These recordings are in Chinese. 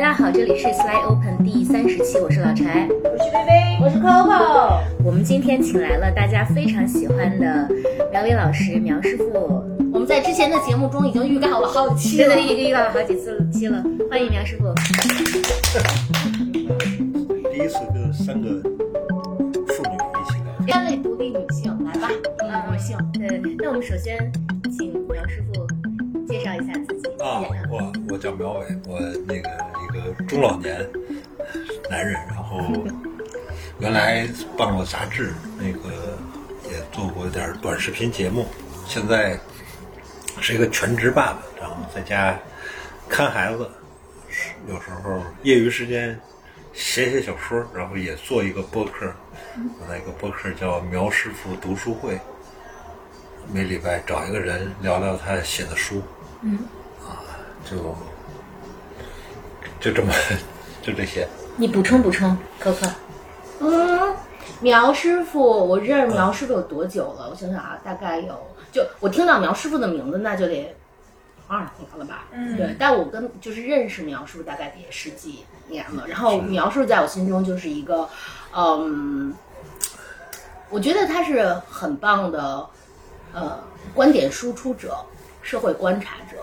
大家好，这里是 Slide Open 第三十期，我是老柴，我是薇薇，我是 Coco。我们今天请来了大家非常喜欢的苗伟老师、苗师傅。我们在之前的节目中已经预告了好几期了，已经预告了好几次期了。欢迎苗师傅。第一次跟三个妇女一起聊天，三位独立女性，来吧，独立女性。对，那我们首先介绍一下自己。啊，我我叫苗伟，我那个一个中老年男人，然后原来办过杂志，那个也做过点儿短视频节目，现在是一个全职爸爸，然后在家看孩子，有时候业余时间写写小说，然后也做一个播客，我那个播客叫苗师傅读书会，每礼拜找一个人聊聊他写的书。嗯，就就这么 就这些。你补充补充，可可。嗯，苗师傅，我认识苗师傅有多久了？我想想啊，大概有，就我听到苗师傅的名字，那就得二十年了吧？嗯对。但我跟就是认识苗师傅大概也十几年了。然后苗师傅在我心中就是一个，嗯，我觉得他是很棒的，呃，观点输出者、社会观察者。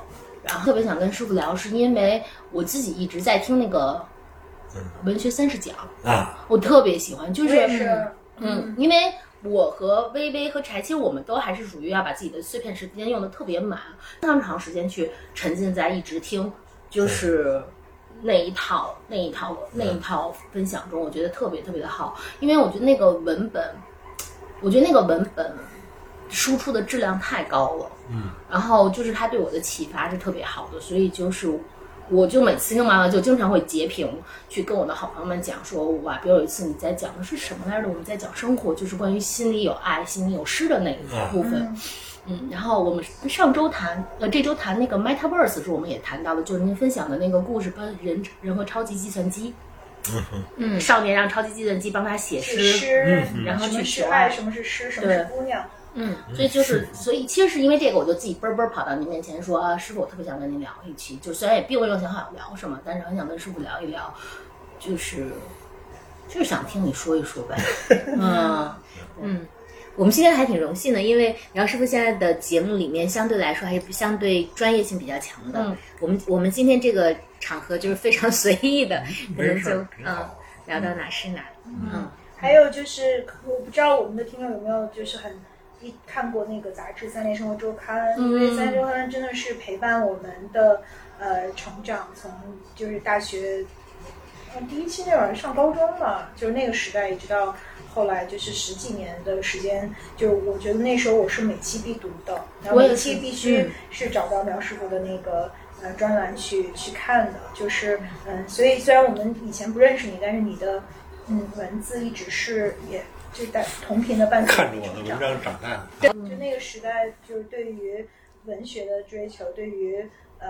然后特别想跟师傅聊，是因为我自己一直在听那个文学三十讲。啊，我特别喜欢，就是是，嗯，因为我和微微和柴，其实我们都还是属于要把自己的碎片时间用的特别满，那么长时间去沉浸在一直听，就是那一套那一套那一套分享中，我觉得特别特别的好，因为我觉得那个文本，我觉得那个文本输出的质量太高了，嗯，然后就是他对我的启发是特别好的，所以就是。我就每次听完了，就经常会截屏去跟我的好朋友们讲说，哇，比如有一次你在讲的是什么来着？我们在讲生活，就是关于心里有爱、心里有诗的那一部分。嗯，然后我们上周谈，呃，这周谈那个 Metaverse 的时候，我们也谈到了，就是您分享的那个故事，跟人人和超级计算机，嗯，少年让超级计算机帮他写是诗，诗，然后什么去求爱是爱，什么是诗，什么是姑娘。嗯，所以就是，所以其实是因为这个，我就自己嘣嘣跑到您面前说啊，师傅，我特别想跟您聊一期，就虽然也并没有想好要聊什么，但是很想跟师傅聊一聊，就是就是想听你说一说呗。嗯嗯，我们今天还挺荣幸的，因为苗师傅现在的节目里面相对来说还是相对专业性比较强的。嗯我们我们今天这个场合就是非常随意的，可能没事就嗯聊到哪是哪。嗯还有就是，我不知道我们的听众有没有就是很一看过那个杂志《三联生活周刊》，因为《三联周刊》真的是陪伴我们的呃成长，从就是大学，呃第一期那会儿上高中嘛，就是那个时代，一直到后来就是十几年的时间，就我觉得那时候我是每期必读的，然后每期必须嗯是找到苗师傅的那个。呃，专栏去去看的，就是嗯，所以虽然我们以前不认识你，但是你的嗯文字一直是也就在同频的伴随看着我的文章长大对。就那个时代，就是对于文学的追求，对于呃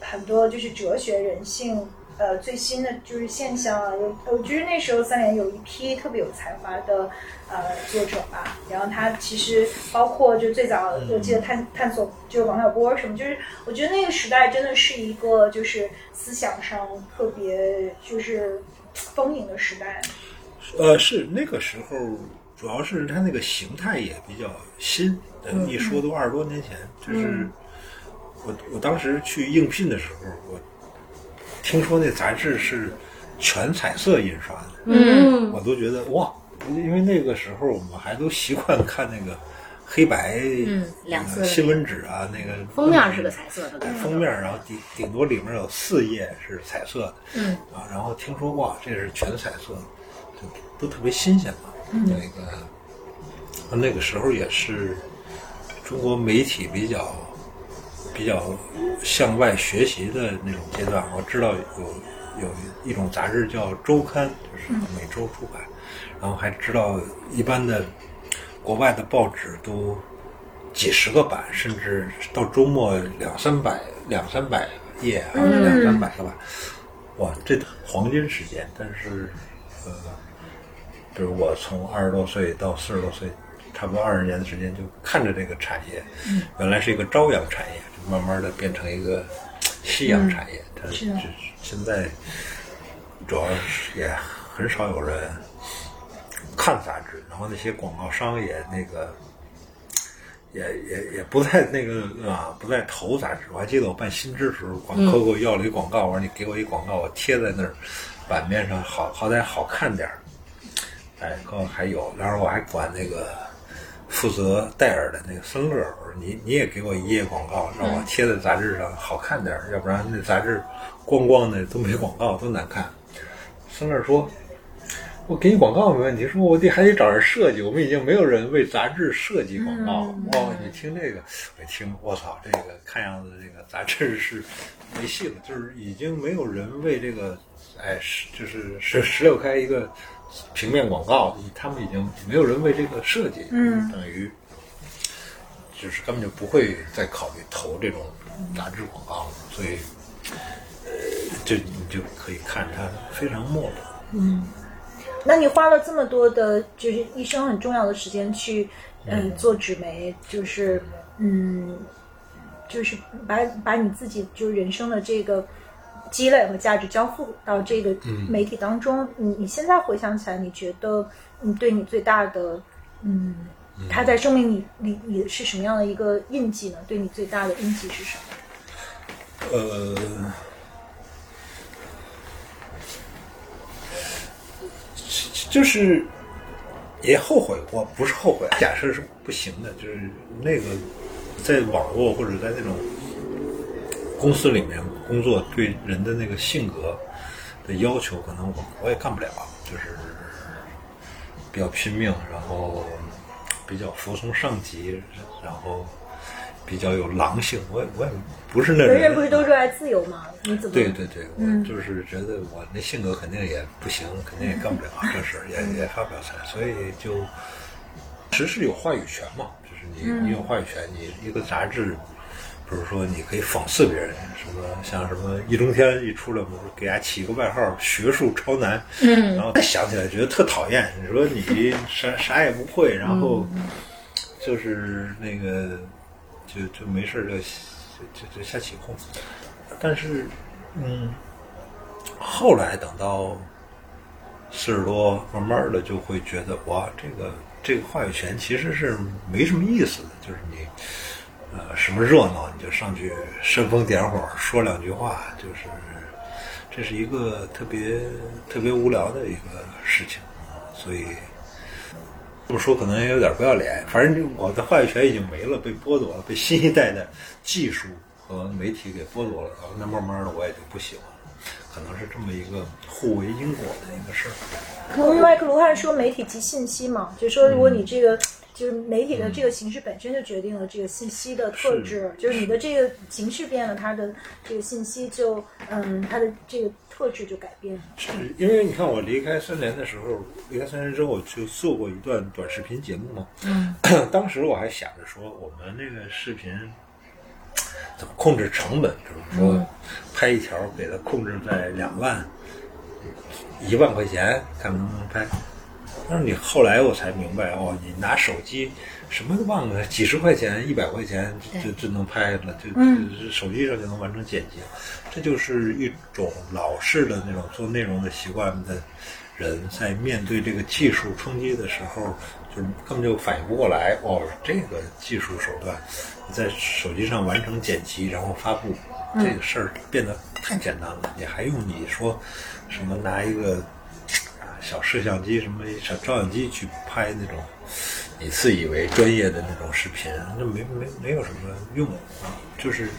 很多就是哲学、人性，呃最新的就是现象啊，有我觉得那时候三联有一批特别有才华的呃作者吧，然后他其实包括就最早我记得探探索就是王小波什么，就是我觉得那个时代真的是一个就是思想上特别就是丰盈的时代。呃，是那个时候，主要是它那个形态也比较新。呃，一说都二十多年前，就是我我当时去应聘的时候，我听说那杂志是全彩色印刷的，嗯。我都觉得哇，因为那个时候我们还都习惯看那个黑白嗯新闻纸啊，那个封面是个彩色的，封面，然后顶顶多里面有四页是彩色的，嗯。啊，然后听说哇，这是全彩色，就都特别新鲜嘛。那个那个时候也是中国媒体比较比较向外学习的那种阶段。我知道有有一种杂志叫周刊，就是每周出版，然后还知道一般的国外的报纸都几十个版，甚至到周末两三百两三百页啊，两三百个版。哇，这黄金时间，但是呃，比如我从二十多岁到四十多岁，差不多二十年的时间，就看着这个产业，原来是一个朝阳产业，就慢慢的变成一个夕阳产业，它是现在主要是也很少有人看杂志，然后那些广告商也那个。也也也不再那个啊，不再投杂志。我还记得我办新知的时候，广客给我要了一广告，我说你给我一广告，我贴在那儿版面上，好好歹好看点儿。哎，刚还有，然后我还管那个负责戴尔的那个森乐，我说你你也给我一页广告，让我贴在杂志上好看点儿，要不然那杂志光光的都没广告，多难看。森乐说。我给你广告没问题，说我得还得找人设计，我们已经没有人为杂志设计广告。哦，你听这个，我一听，我操，这个看样子这个杂志是没戏了，就是已经没有人为这个，哎，是就是十十六开一个平面广告，他们已经没有人为这个设计，嗯。等于就是根本就不会再考虑投这种杂志广告了，所以，呃，这你就可以看它非常没落。嗯。那你花了这么多的，就是一生很重要的时间去，嗯，做纸媒，就是，嗯，就是把把你自己就是人生的这个积累和价值交付到这个媒体当中。你你现在回想起来，你觉得你对你最大的，嗯，它在生命里里里是什么样的一个印记呢？对你最大的印记是什么？呃，就是也后悔过，不是后悔，假设是不行的，就是那个在网络或者在那种公司里面工作，对人的那个性格的要求，可能我我也干不了，就是比较拼命，然后比较服从上级，然后比较有狼性，我也我也不是那种人人不是都热爱自由吗？你怎么？对对对，我就是觉得我那性格肯定也不行，肯定也干不了这事儿，也也发不了财，所以就其实是有话语权嘛，就是你你有话语权，你一个杂志，比如说你可以讽刺别人，什么像什么易中天一出来，不是给他起个外号“学术超男”，嗯，然后想起来觉得特讨厌，你说你啥啥也不会，然后就是那个就就没事儿就就就瞎起哄，但是嗯，后来等到四十多，慢慢的就会觉得哇，这个这个话语权其实是没什么意思的，就是你呃什么热闹你就上去煽风点火说两句话，就是这是一个特别特别无聊的一个事情啊，所以。这么说可能也有点不要脸，反正我的话语权已经没了，被剥夺了，被新一代的技术和媒体给剥夺了。那慢慢的我也就不喜欢了，可能是这么一个互为因果的一个事儿。可麦克卢汉说媒体及信息嘛，就说如果你这个。就是媒体的这个形式本身就决定了这个信息的特质，就是你的这个形式变了，它的这个信息就嗯，它的这个特质就改变了。是因为你看我离开三联的时候，离开三联之后我就做过一段短视频节目嘛，嗯，当时我还想着说我们那个视频怎么控制成本，就是说拍一条给它控制在两万、一万块钱，看能不能拍。但是你后来我才明白哦，你拿手机什么都忘了，几十块钱、一百块钱就就能拍了，就就手机上就能完成剪辑，这就是一种老式的那种做内容的习惯的人，在面对这个技术冲击的时候，就是根本就反应不过来哦，这个技术手段在手机上完成剪辑然后发布，这个事儿变得太简单了，你还用你说什么拿一个。小摄像机、什么小照相机去拍那种你自以为专业的那种视频，那没没没有什么用啊！就是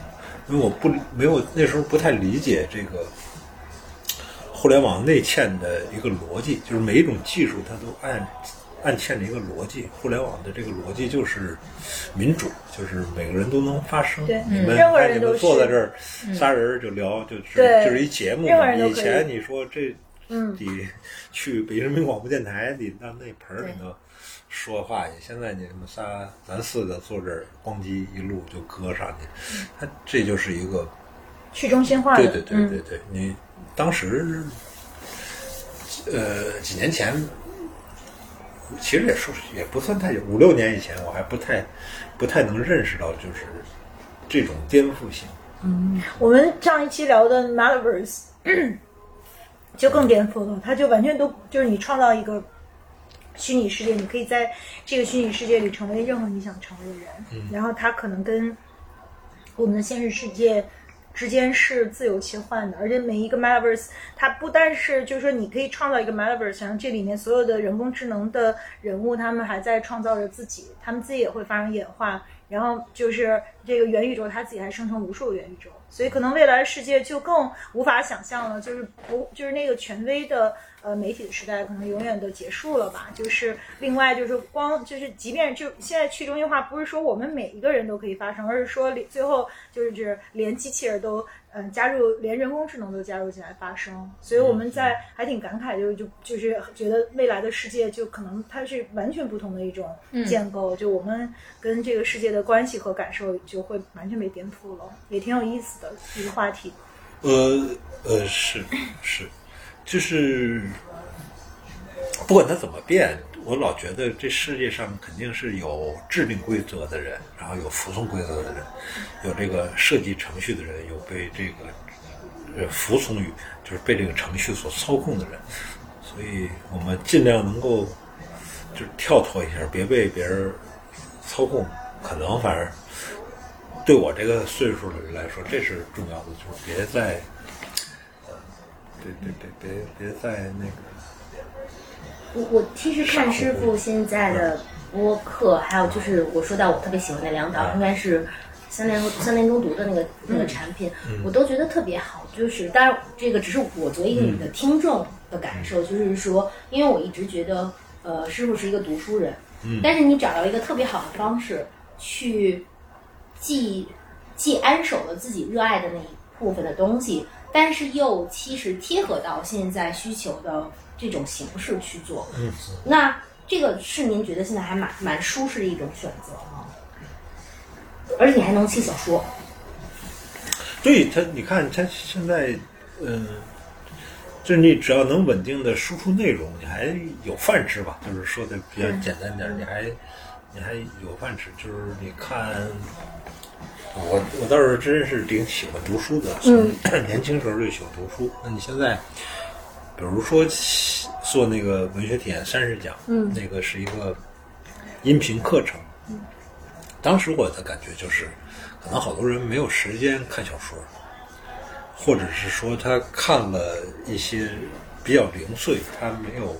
因为我不没有那时候不太理解这个互联网内嵌的一个逻辑，就是每一种技术它都按按嵌着一个逻辑。互联网的这个逻辑就是民主，就是每个人都能发声。对你们哎你们坐在这儿，仨人就聊，就是就是一节目以前你说这。嗯得去北京人民广播电台，得到那盆儿里头说话去。现在你们仨，咱四个坐这儿，咣叽一路就搁上去，它这就是一个，去中心化的，对对对对对，你当时，呃，几年前，其实也说也不算太久，五六年以前，我还不太不太能认识到就是这种颠覆性。嗯，我们上一期聊的 Metaverse 就更颠覆了，它就完全都就是你创造一个虚拟世界，你可以在这个虚拟世界里成为任何你想成为的人，然后它可能跟我们的现实世界之间是自由切换的，而且每一个 Metaverse 它不但是就是说你可以创造一个 Metaverse，然后这里面所有的人工智能的人物，他们还在创造着自己，他们自己也会发生演化。然后就是这个元宇宙，它自己还生成无数个元宇宙，所以可能未来世界就更无法想象了，就是不就是那个权威的呃媒体的时代，可能永远都结束了吧。就是另外就是光就是即便就现在去中心化，不是说我们每一个人都可以发声，而是说最后就是连机器人都。嗯，加入连人工智能都加入进来发声，所以我们在还挺感慨，就就就是觉得未来的世界就可能它是完全不同的一种建构，就我们跟这个世界的关系和感受就会完全被颠覆了，也挺有意思的一个话题。呃呃，是是，就是不管它怎么变。我老觉得这世界上肯定是有制定规则的人，然后有服从规则的人，有这个设计程序的人，有被这个呃服从于就是被这个程序所操控的人。所以我们尽量能够就是跳脱一下，别被别人操控。可能反正对我这个岁数的人来说，这是重要的，就是别再，别别别别别再那个。我我其实看师傅现在的播客，还有就是我说到我特别喜欢的两档，应该是三联三联中读的那个那个产品，我都觉得特别好。就是当然这个只是我作为一个你的听众的感受，就是说，因为我一直觉得，呃，师傅是一个读书人，但是你找到一个特别好的方式，去既既安守了自己热爱的那一部分的东西，但是又其实贴合到现在需求的。这种形式去做，嗯，那这个是您觉得现在还蛮蛮舒适的一种选择吗？而且你还能写小说，对他，你看他现在，嗯，就是你只要能稳定的输出内容，你还有饭吃吧？就是说的比较简单点，你还你还有饭吃。就是你看，我我倒是真是挺喜欢读书的，从 年轻时候就喜欢读书。那你现在？比如说做那个文学体验三十讲，嗯，那个是一个音频课程。嗯，当时我的感觉就是，可能好多人没有时间看小说，或者是说他看了一些比较零碎，他没有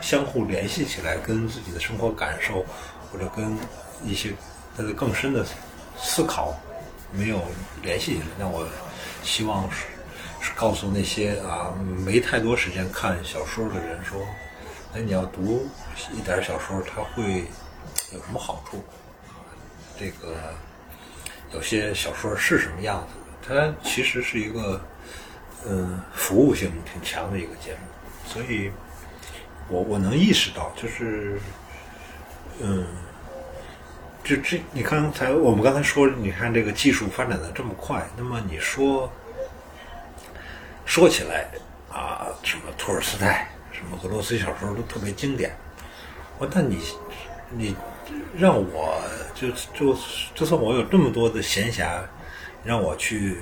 相互联系起来，跟自己的生活感受或者跟一些他的更深的思考没有联系起来。那我希望是。告诉那些啊没太多时间看小说的人说，哎，你要读一点小说，它会有什么好处？这个有些小说是什么样子？它其实是一个嗯服务性挺强的一个节目，所以我我能意识到，就是嗯，这这你刚才我们刚才说，你看这个技术发展的这么快，那么你说。说起来啊，什么托尔斯泰，什么俄罗斯小说都特别经典。我那你你让我就就就算我有这么多的闲暇，让我去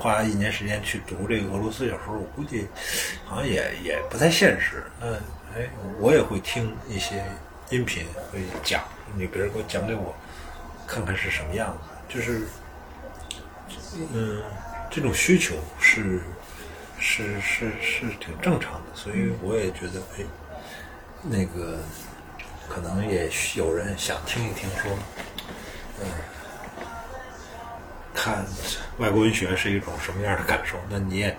花一年时间去读这个俄罗斯小说，我估计好像也也不太现实。嗯，哎，我也会听一些音频，会讲，你别人给我讲给我，看看是什么样子。就是嗯，这种需求是。是是是挺正常的，所以我也觉得，哎，那个可能也有人想听一听，说，嗯，看外国文学是一种什么样的感受？那你也，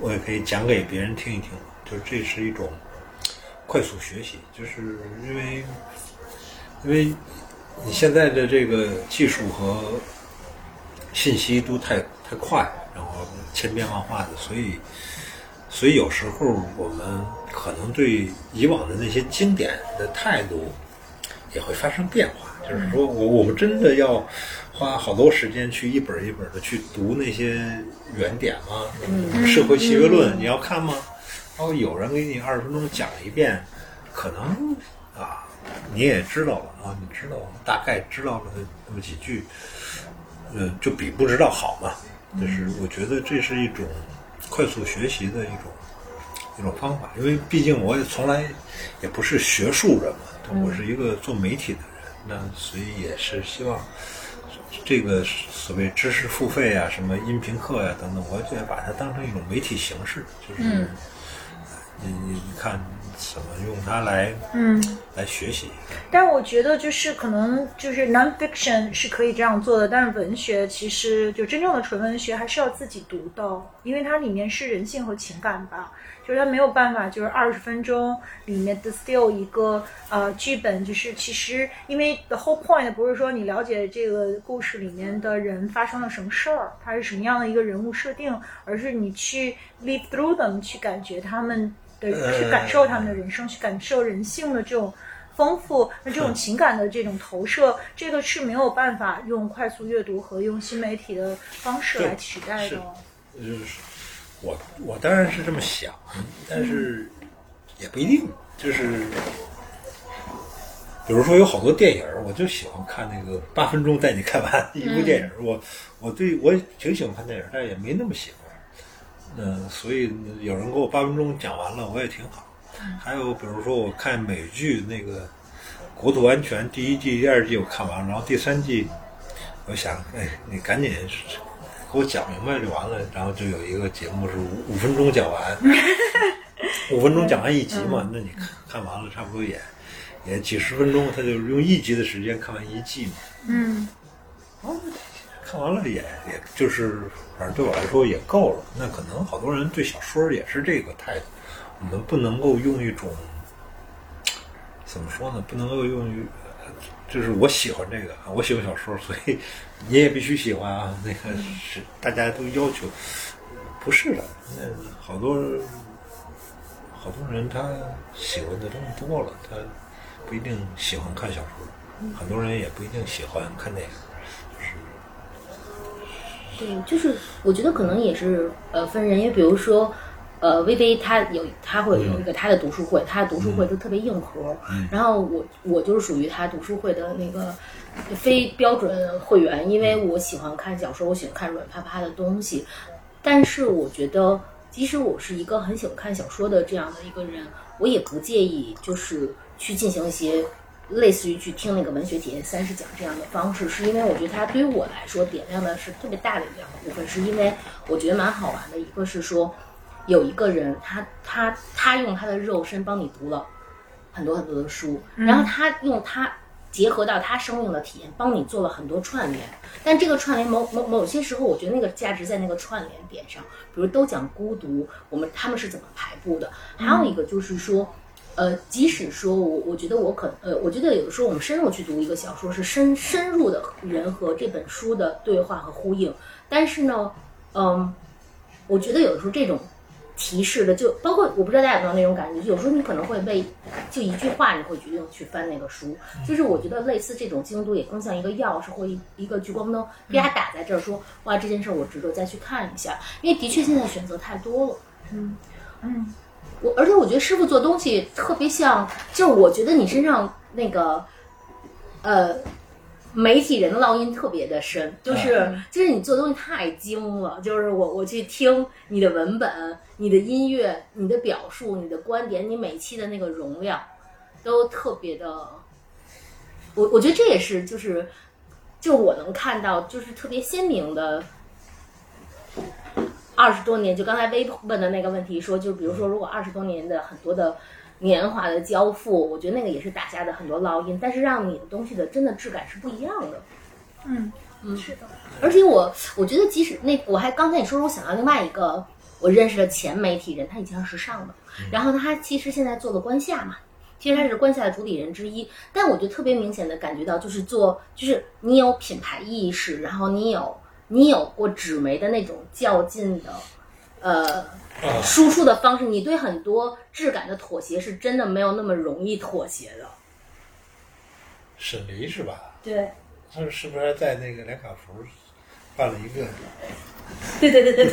我也可以讲给别人听一听，就这是一种快速学习，就是因为，因为你现在的这个技术和信息都太太快。然后千变万化的，所以，所以有时候我们可能对以往的那些经典的态度也会发生变化。就是说我我们真的要花好多时间去一本一本的去读那些原点吗？社会契约论你要看吗？然后，有人给你二十分钟讲一遍，可能啊你也知道了啊，你知道大概知道了那么几句，嗯，就比不知道好嘛。就是我觉得这是一种快速学习的一种一种方法，因为毕竟我也从来也不是学术人嘛，我是一个做媒体的人，那所以也是希望这个所谓知识付费啊，什么音频课呀、等等，我也把它当成一种媒体形式，就是、嗯。你你你看怎么用它来嗯。来学习。但我觉得就是可能就是 nonfiction 是可以这样做的，但是文学其实就真正的纯文学还是要自己读的，因为它里面是人性和情感吧，就是它没有办法就是二十分钟里面 distill 一个呃剧本，就是其实因为 the whole point 不是说你了解这个故事里面的人发生了什么事儿，他是什么样的一个人物设定，而是你去 live through them 去感觉他们的去感受他们的人生，去感受人性的这种。丰富，那这种情感的这种投射，这个是没有办法用快速阅读和用新媒体的方式来取代的。就是我我当然是这么想，但是也不一定。就是比如说有好多电影，我就喜欢看那个八分钟带你看完一部电影儿。我我对我挺喜欢看电影儿，但也没那么喜欢。嗯、所以有人给我八分钟讲完了，我也挺好。还有比如说我看美剧那个《国土安全》第一季、第二季我看完了，然后第三季我想，哎，你赶紧给我讲明白就完了。然后就有一个节目是五五分钟讲完，五分钟讲完一集嘛，那你看看完了差不多也也几十分钟，他就用一集的时间看完一季嘛。嗯哦看完了也也就是，正对我来说也够了。那可能好多人对小说也是这个态度。我们不能够用一种怎么说呢？不能够用于，就是我喜欢这个，我喜欢小说，所以你也必须喜欢啊。那个是大家都要求，不是的。那好多好多人他喜欢的东西多了，他不一定喜欢看小说，很多人也不一定喜欢看电影。对，就是我觉得可能也是呃分人，因为比如说。呃，微微他有他会有一个他的读书会，他的读书会就特别硬核。然后我我就是属于他读书会的那个非标准会员，因为我喜欢看小说，我喜欢看软趴趴的东西。但是我觉得，即使我是一个很喜欢看小说的这样的一个人，我也不介意就是去进行一些类似于去听那个文学体验三十讲这样的方式，是因为我觉得它对于我来说点亮的是特别大的两个部分，是因为我觉得蛮好玩的。一个是说。有一个人，他他他用他的肉身帮你读了很多很多的书，然后他用他结合到他生命的体验，帮你做了很多串联。但这个串联某某某些时候，我觉得那个价值在那个串联点上，比如都讲孤独，我们他们是怎么排布的。还有一个就是说，呃，即使说我我觉得我可呃，我觉得有的时候我们深入去读一个小说，是深深入的人和这本书的对话和呼应。但是呢，嗯，我觉得有的时候这种。提示的，就包括我不知道大家有没有那种感觉，有时候你可能会被就一句话，你会决定去翻那个书。就是我觉得类似这种精读，也更像一个钥匙或一一个聚光灯，给它打在这儿，说哇这件事我值得再去看一下。因为的确现在选择太多了。嗯嗯，我而且我觉得师傅做东西特别像，就是我觉得你身上那个呃。媒体人的烙印特别的深，就是就是你做东西太精了，就是我我去听你的文本、你的音乐、你的表述、你的观点，你每期的那个容量都特别的，我我觉得这也是就是就我能看到就是特别鲜明的二十多年，就刚才微问的那个问题说，就比如说如果二十多年的很多的。年华的交付，我觉得那个也是打下的很多烙印，但是让你的东西的真的质感是不一样的。嗯嗯，是的。而且我我觉得，即使那我还刚才你说，我想到另外一个我认识的前媒体人，他以前是时尚的，然后他其实现在做了关夏嘛，其实他是关夏的主理人之一。但我就特别明显的感觉到，就是做就是你有品牌意识，然后你有你有过纸媒的那种较劲的，呃，输出的方式。你对很多质感的妥协是真的没有那么容易妥协的。沈黎是吧？对。他是不是在那个连卡福办了一个？对对对对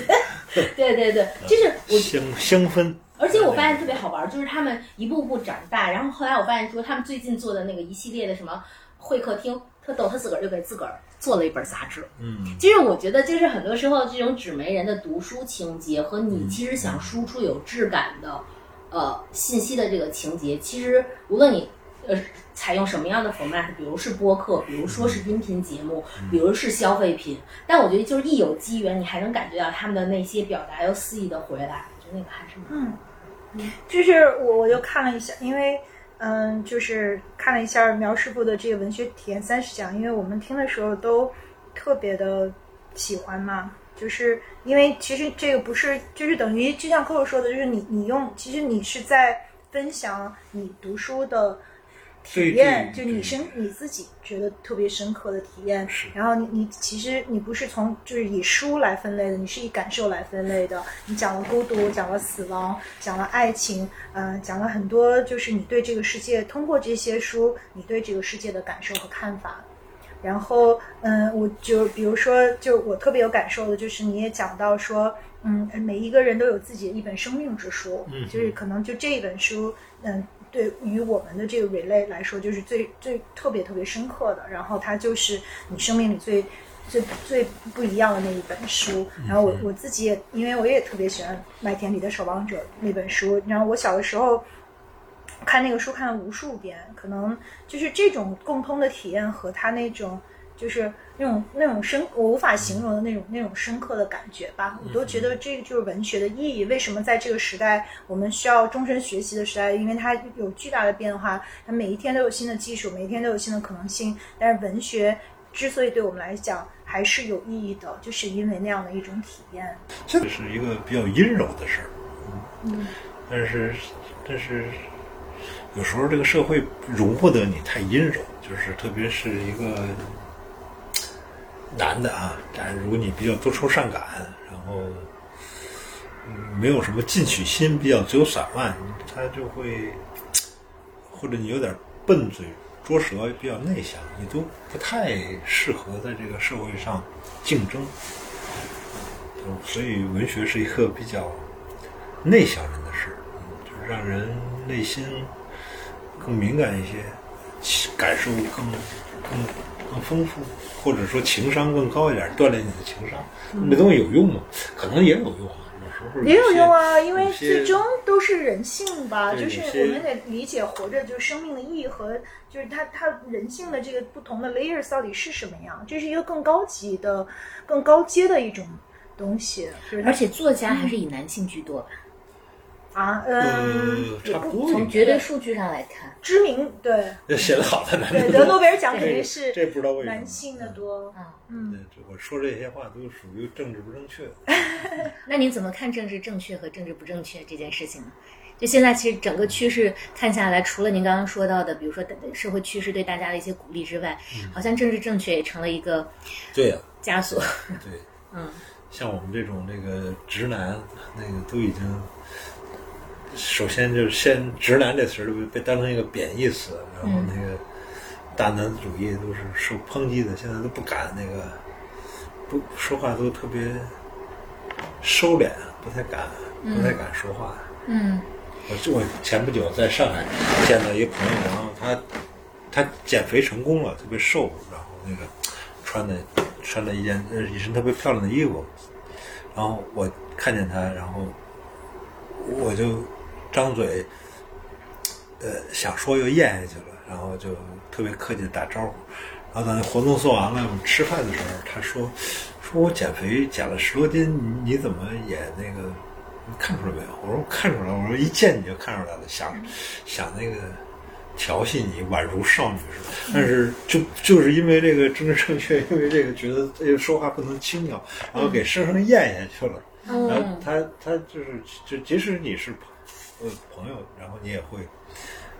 对对对 对，就是我。香香氛。而且我发现特别好玩，就是他们一步步长大，然后后来我发现说，他们最近做的那个一系列的什么会客厅。特特逗，他自个儿就给自个儿做了一本杂志。嗯，其实我觉得，就是很多时候这种纸媒人的读书情节和你其实想输出有质感的，呃，信息的这个情节，其实无论你呃采用什么样的 format，比如是播客，比如说是音频节目，比如是消费品，但我觉得就是一有机缘，你还能感觉到他们的那些表达又肆意的回来，我觉得那个还是蛮。嗯，就是我我就看了一下，因为嗯，就是看了一下苗师傅的这个文学体验三十讲，因为我们听的时候都特别的喜欢嘛，就是因为其实这个不是，就是等于就像客户说的，就是你你用，其实你是在分享你读书的。体验就你身你自己觉得特别深刻的体验，然后你你其实你不是从就是以书来分类的，你是以感受来分类的。你讲了孤独，讲了死亡，讲了爱情，嗯，讲了很多就是你对这个世界通过这些书，你对这个世界的感受和看法。然后嗯，我就比如说，就我特别有感受的就是你也讲到说，嗯，每一个人都有自己的一本生命之书，嗯就是可能就这一本书，嗯。对于我们的这个 relay 来说，就是最最特别特别深刻的。然后它就是你生命里最最最不一样的那一本书。然后我我自己也，因为我也特别喜欢《麦田里的守望者》那本书。然后我小的时候看那个书看了无数遍，可能就是这种共通的体验和他那种。就是那种那种深，我无法形容的那种那种深刻的感觉吧。我都觉得这个就是文学的意义。为什么在这个时代，我们需要终身学习的时代？因为它有巨大的变化，它每一天都有新的技术，每一天都有新的可能性。但是文学之所以对我们来讲还是有意义的，就是因为那样的一种体验。这是一个比较阴柔的事儿，嗯，但是但是有时候这个社会容不得你太阴柔，就是特别是一个。男的啊，但是如果你比较多愁善感，然后没有什么进取心，比较自由散漫，他就会 或者你有点笨嘴拙舌，比较内向，你都不太适合在这个社会上竞争。所以文学是一个比较内向人的事，就是让人内心更敏感一些，感受更更更丰富。或者说情商更高一点，锻炼你的情商，那东西有用吗？可能也有用啊，有时候也有用啊，因为最终都是人性吧，就是我们得理解活着就是生命的意义和就是它它人性的这个不同的 layers 到底是什么样，这是一个更高级的、更高阶的一种东西。而且作家还是以男性居多吧。啊，嗯，差不多。从绝对数据上来看，知名对 写的好的男的对得诺贝尔奖肯定是这不知道为什么男性的多啊。嗯，我说这些话都属于政治不正确。那您怎么看政治正确和政治不正确这件事情呢？就现在其实整个趋势看下来，除了您刚刚说到的，比如说社会趋势对大家的一些鼓励之外，好像政治正确也成了一个对呀枷锁。对，嗯，像我们这种那个直男，那个都已经。首先就是先“直男”这词儿被当成一个贬义词，然后那个大男子主义都是受抨击的，现在都不敢那个不说话，都特别收敛，不太敢，不太敢说话。嗯，我就我前不久在上海见到一个朋友，然后他他减肥成功了，特别瘦，然后那个穿的穿了一件一身特别漂亮的衣服，然后我看见他，然后我就。张嘴，呃，想说又咽下去了，然后就特别客气的打招呼。然后等那活动做完了，我们吃饭的时候，他说：“说我减肥减了十多斤，你怎么也那个看出来没有？”我说：“看出来。”我说：“一见你就看出来了，想想那个调戏你，宛如少女似的。”但是就就是因为这个政治正确，因为这个觉得这个说话不能轻佻，然后给生生咽下去了。然后他他就是就即使你是。呃，朋友，然后你也会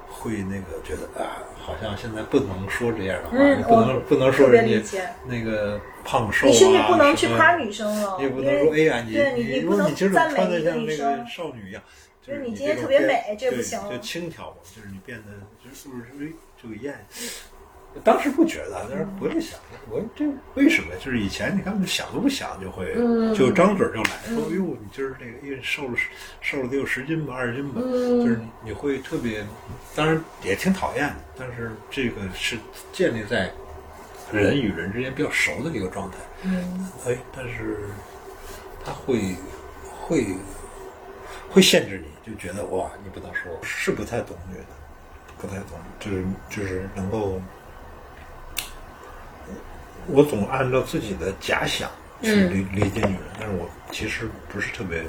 会那个觉得啊，好像现在不能说这样的话，你不能不能说人家那个胖瘦啊，你甚至不能去夸女生了，你也不能说哎呀，你你如果你今儿穿的像那个少女一样，就是你今天特别美，这不行，就轻佻嘛，就是你变得就是不是就艳。当时不觉得，但是回来想，我这为什么？就是以前你看，想都不想就会，就张嘴就来说：“哟，你今儿这个因为瘦了瘦了得有十斤吧，二十斤吧。”就是你你会特别，当然也挺讨厌的，但是这个是建立在人与人之间比较熟的一个状态。嗯，哎，但是他会会会限制你，就觉得哇，你不能说，是不太懂女的，不太懂，就是就是能够，我总按照自己的假想去理理解女人，但是我其实不是特别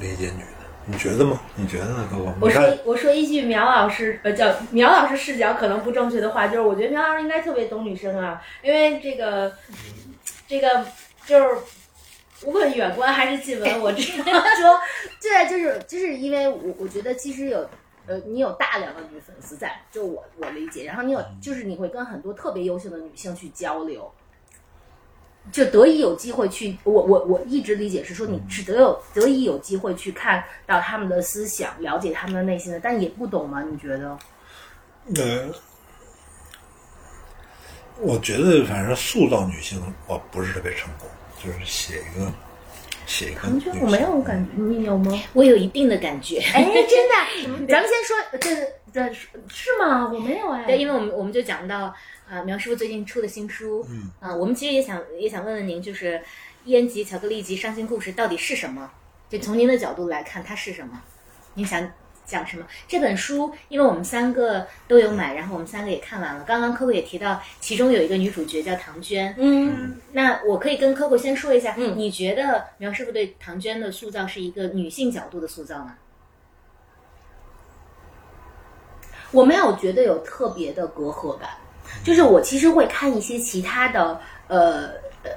理解女的。你觉得吗？你觉得呢，哥哥？我说我说一句苗老师呃叫苗老师视角可能不正确的话，就是我觉得苗老师应该特别懂女生啊，因为这个这个就是无论远观还是近闻，我知道说对，就是就是因为我我觉得其实有。呃，你有大量的女粉丝在，就我我理解，然后你有就是你会跟很多特别优秀的女性去交流，就得以有机会去，我我我一直理解是说你是得有得以有机会去看到他们的思想，了解他们的内心的，但也不懂吗？你觉得？呃，我觉得反正塑造女性我不是特别成功，就是写一个写一个女性。我没有感觉，你有吗？我有一定的感觉。哎，真的，咱们先说，这这是吗？我没有哎。对，因为我们我们就讲到啊，苗师傅最近出的新书，嗯啊，我们其实也想也想问问您，就是烟集巧克力集伤心故事到底是什么？就从您的角度来看，它是什么？您想讲什么？这本书，因为我们三个都有买，然后我们三个也看完了。刚刚 Coco 也提到，其中有一个女主角叫唐娟。嗯，那我可以跟 Coco 先说一下，嗯你觉得苗师傅对唐娟的塑造是一个女性角度的塑造吗？我没有觉得有特别的隔阂感，就是我其实会看一些其他的呃呃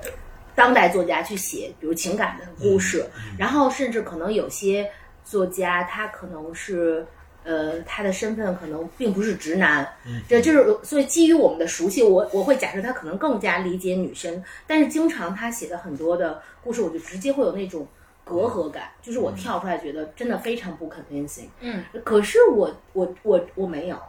当代作家去写，比如情感的故事，然后甚至可能有些作家他可能是。呃，他的身份可能并不是直男，这就是所以基于我们的熟悉，我我会假设他可能更加理解女生，但是经常他写的很多的故事，我就直接会有那种隔阂感，就是我跳出来觉得真的非常不 convincing。嗯，可是我我我我没有，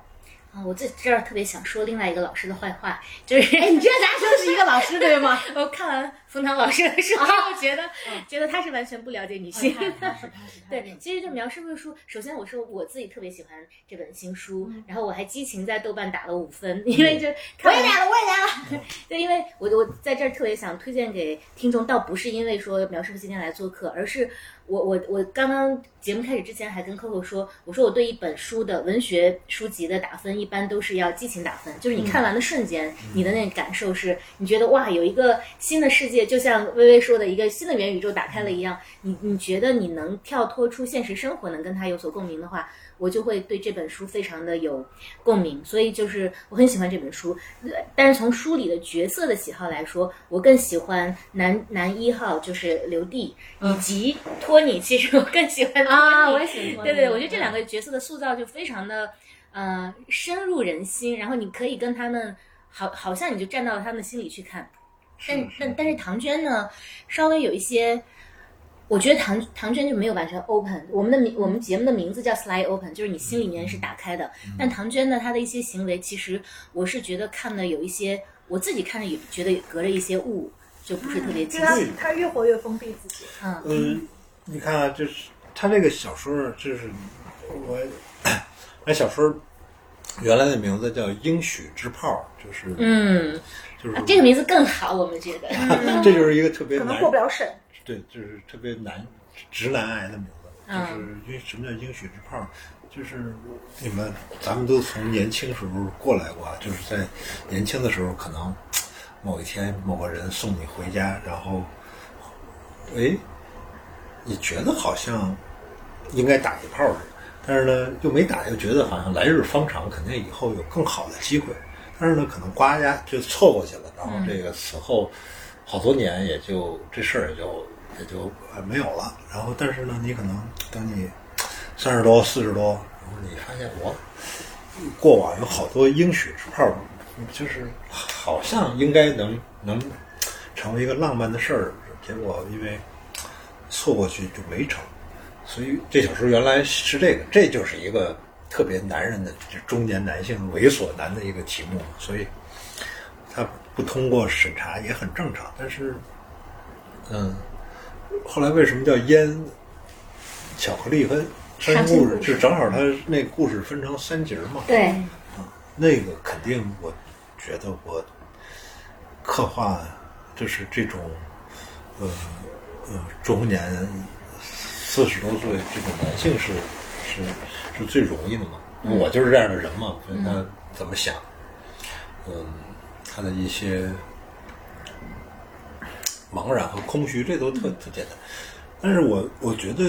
啊，我在这儿特别想说另外一个老师的坏话，就是哎，你知道咱说的是一个老师对吗？我看完冯唐老师的书，我觉得嗯觉得他是完全不了解女性。他是他是对，其实就苗师傅的书，首先我说我自己特别喜欢这本新书，嗯然后我还激情在豆瓣打了五分，因为就我也打了，我也打了。对，因为我我在这儿特别想推荐给听众，倒不是因为说苗师傅今天来做客，而是我我我刚刚节目开始之前还跟 Coco 说，我说我对一本书的文学书籍的打分一般都是要激情打分，就是你看完的瞬间，你的那个感受是你觉得哇有一个新的世界，就像微微说的一个新的元宇宙打开了一样，你你觉得你能跳脱出现实生活，能跟它有所共鸣的话，我就会对这本书非常的有共鸣，所以就是我很喜欢这本书。呃但是从书里的角色的喜好来说，我更喜欢男男一号就是刘帝，以及托尼。其实我更喜欢托尼啊我也喜欢托尼对对，我觉得这两个角色的塑造就非常的呃深入人心，然后你可以跟他们好好像你就站到他们心里去看。但但但是唐娟呢，稍微有一些。我觉得唐唐娟就没有完全 open，我们的名我们节目的名字叫 slide open，就是你心里面是打开的。但唐娟呢，她的一些行为，其实我是觉得看的有一些，我自己看着也觉得隔着一些雾，就不是特别清晰。他越活越封闭自己。嗯嗯，你看啊，就是他这个小说，就是我那小说原来的名字叫《应许之炮》，就是嗯，就是、啊这个名字更好，我们觉得。这就是一个特别可能过不了审。对，就是特别难直男癌的名字，嗯。就是因为什么叫应许之炮？就是你们咱们都从年轻时候过来过，就是在年轻的时候，可能某一天某个人送你回家，然后，哎，你觉得好像应该打一炮似的，但是呢又没打，又觉得好像来日方长，肯定以后有更好的机会，但是呢可能呱呀就错过去了，然后这个此后好多年也就这事儿也就也就没有了。然后但是呢，你可能等你三十多、四十多，然后你发现我过往有好多应许之炮，就是好像应该能能成为一个浪漫的事儿，结果因为错过去就没成。所以这小说原来是这个，这就是一个特别男人的，就中年男性猥琐男的一个题目，所以不通过审查也很正常。但是，嗯，后来为什么叫烟巧克力和伤心故事？就正好他那故事分成三节嘛。对，那个肯定，我觉得我刻画就是这种呃呃中年四十多岁这种男性是是是最容易的嘛。我就是这样的人嘛，所以他怎么想，嗯，他的一些茫然和空虚，这都特特简单。但是我我觉得，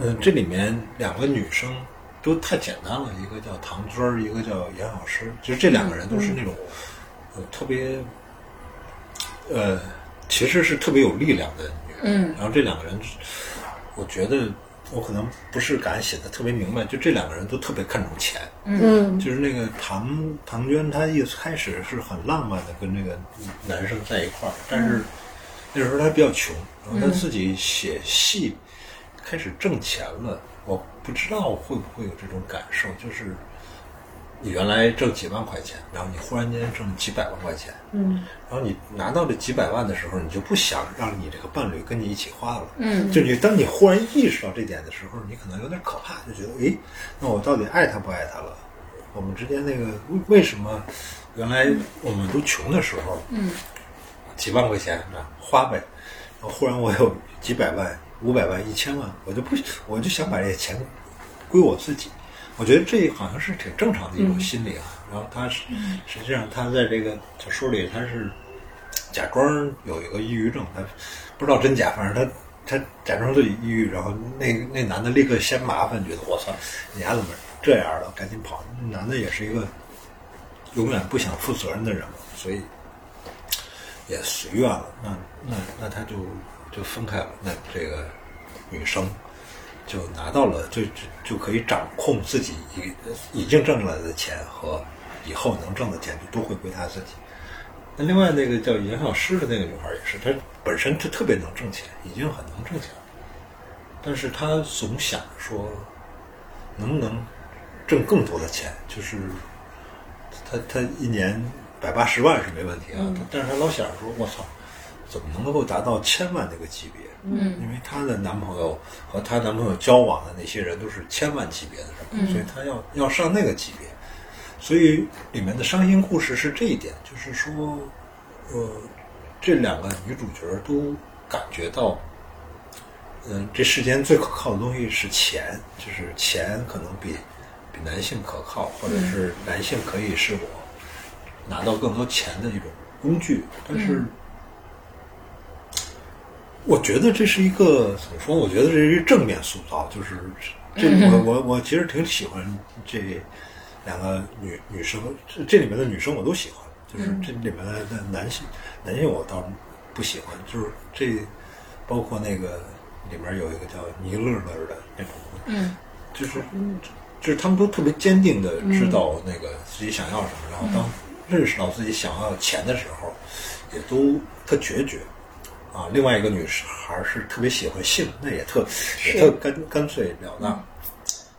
嗯，这里面两个女生都太简单了，一个叫唐娟儿，一个叫严老师。其实这两个人都是那种，呃，特别，呃，其实是特别有力量的女人。嗯然后这两个人，我觉得我可能不是敢写的特别明白，就这两个人都特别看重钱。嗯就是那个唐唐娟，她一开始是很浪漫的跟那个男生在一块儿，但是那时候她比较穷，然后她自己写戏开始挣钱了。我不知道会不会有这种感受，就是你原来挣几万块钱，然后你忽然间挣几百万块钱，嗯然后你拿到这几百万的时候，你就不想让你这个伴侣跟你一起花了。嗯就你当你忽然意识到这点的时候，你可能有点可怕，就觉得，诶，那我到底爱他不爱他了？我们之间那个为为什么原来我们都穷的时候，嗯，几万块钱啊花呗，然后忽然我有几百万、五百万、一千万，我就不，我就想把这些钱归我自己。我觉得这好像是挺正常的一种心理啊。然后他是实际上他在这个小说里他是假装有一个抑郁症，他不知道真假，反正他他假装自己抑郁，然后那那男的立刻嫌麻烦，觉得我操，你丫怎么这样了，赶紧跑。那男的也是一个永远不想负责任的人嘛，所以也随愿了。那那那他就就分开了。那这个女生就拿到了，就就就可以掌控自己已已经挣来的钱和以后能挣的钱，就都会归他自己。那另外那个叫严小诗的那个女孩也是，她本身她特别能挣钱，已经很能挣钱了，但是她总想着说，能不能挣更多的钱？就是她她一年百八十万是没问题啊，但是她老想着说，我操，怎么能够达到千万这个级别？嗯因为她的男朋友和她男朋友交往的那些人都是千万级别的人，所以她要要上那个级别。所以里面的伤心故事是这一点，就是说，呃，这两个女主角都感觉到，嗯、这世间最可靠的东西是钱，就是钱可能比比男性可靠，或者是男性可以是我拿到更多钱的一种工具，但是。我觉得这是一个怎么说？我觉得这是一个正面塑造，就是这我我我其实挺喜欢这两个女女生，这这里面的女生我都喜欢，就是这里面的男性男性我倒不喜欢，就是这包括那个里面有一个叫倪乐乐的那种，嗯就是就是他们都特别坚定的知道那个自己想要什么，然后当认识到自己想要钱的时候，也都特决绝。啊，另外一个女孩是特别喜欢性，那也特也特干干脆了当，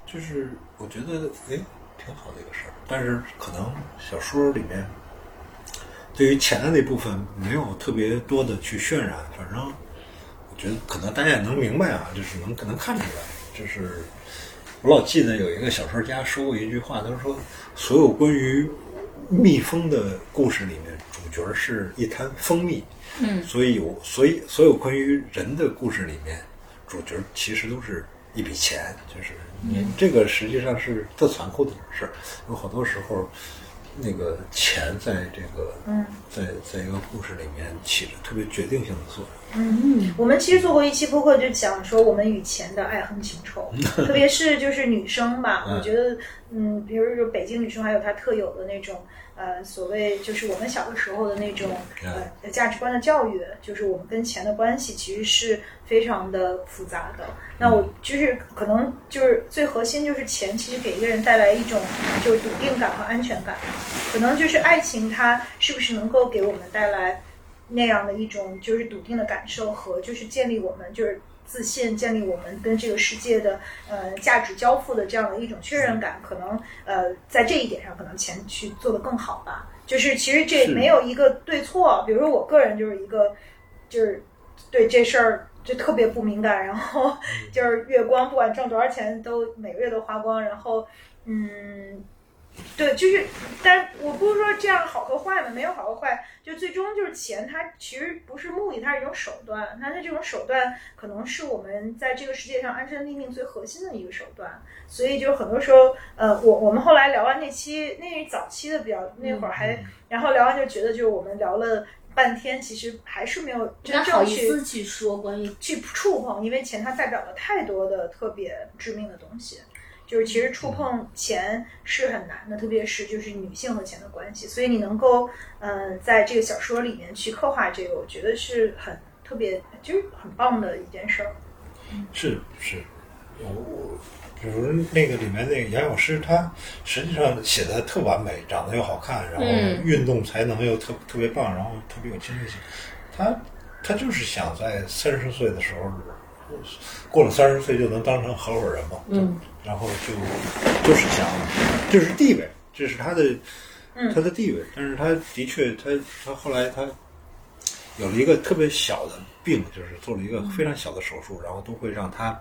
就是我觉得哎挺好的一个事儿，但是可能小说里面对于钱的那部分没有特别多的去渲染，反正我觉得可能大家也能明白啊，就是能可能看出来，就是我老记得有一个小说家说过一句话，他说所有关于蜜蜂的故事里面，主角是一滩蜂蜜。嗯所以有，所以所有关于人的故事里面，主角其实都是一笔钱，就是你这个实际上是特残酷的事儿。有好多时候，那个钱在这个，嗯，在在一个故事里面起着特别决定性的作用。嗯，我们其实做过一期播客，就讲说我们与钱的爱恨情仇，特别是就是女生吧，嗯我觉得，嗯，比如说北京女生还有她特有的那种，呃，所谓就是我们小的时候的那种呃价值观的教育，就是我们跟钱的关系其实是非常的复杂的。那我就是可能就是最核心就是钱，其实给一个人带来一种就是笃定感和安全感，可能就是爱情它是不是能够给我们带来。那样的一种就是笃定的感受和就是建立我们就是自信，建立我们跟这个世界的呃价值交付的这样的一种确认感，可能呃在这一点上可能钱去做得更好吧。就是其实这没有一个对错，比如说我个人就是一个就是对这事儿就特别不敏感，然后 就是月光不管挣多少钱都每个月都花光，然后嗯。对，就是，但我不是说这样好和坏嘛，没有好和坏，就最终就是钱，它其实不是目的，它是一种手段。它的这种手段可能是我们在这个世界上安身立命最核心的一个手段。所以就很多时候，呃，我我们后来聊完那期，那是早期的比较那会儿还，然后聊完就觉得，就是我们聊了半天，其实还是没有真正去去说关于去触碰，因为钱它代表了太多的特别致命的东西。就是其实触碰钱是很难的，特别是就是女性和钱的关系。所以你能够，呃，在这个小说里面去刻画这个，我觉得是很特别，就是很棒的一件事儿。是是，我我比如那个里面那个杨小诗，他实际上写的特完美，长得又好看，然后嗯运动才能又特特别棒，然后特别有侵略性。他他就是想在三十岁的时候，过了三十岁就能当成合伙人嘛，嗯，然后就就是想，这是地位，这是他的他的地位，但是他的确他他后来他有了一个特别小的病，就是做了一个非常小的手术，然后都会让他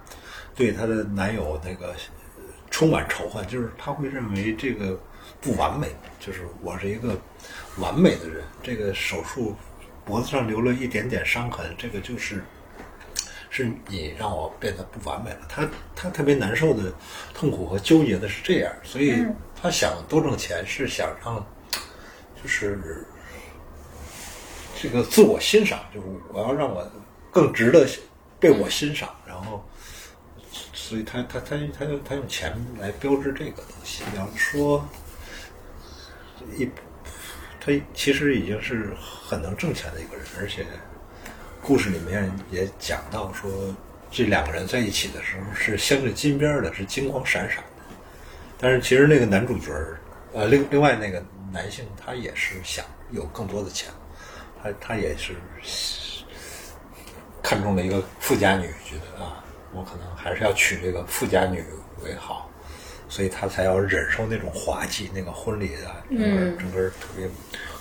对他的男友那个呃充满仇恨，就是他会认为这个不完美，就是我是一个完美的人，这个手术脖子上留了一点点伤痕，这个就是。是你让我变得不完美了，他他特别难受的、痛苦和纠结的是这样，所以他想多挣钱是想让，就是这个自我欣赏，就是我要让我更值得被我欣赏，然后，所以他他他他用他用钱来标志这个东西。要说一，他其实已经是很能挣钱的一个人，而且故事里面也讲到说，这两个人在一起的时候是镶着金边的，是金光闪闪的。但是其实那个男主角，呃，另另外那个男性他也是想有更多的钱，他他也是看中了一个富家女，觉得啊，我可能还是要娶这个富家女为好，所以他才要忍受那种滑稽，那个婚礼啊，整个、嗯整个特别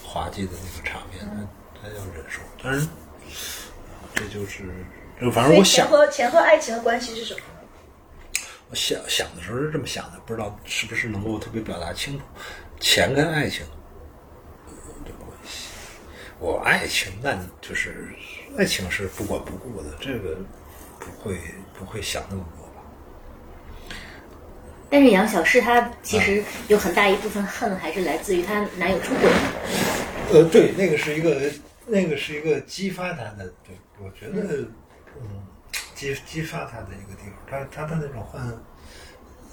滑稽的那个场面，他他要忍受。当然，这就是，就反正我想钱，和钱和爱情的关系是什么？我想想的时候是这么想的，不知道是不是能够特别表达清楚。钱跟爱情的关系，我爱情那就是爱情是不管不顾的，这个不会不会想那么多吧？但是杨小诗她其实有很大一部分恨还是来自于她男友出轨。呃，对，那个是一个那个是一个激发她的，对，我觉得嗯，激激发他的一个地方，他他的那种恨，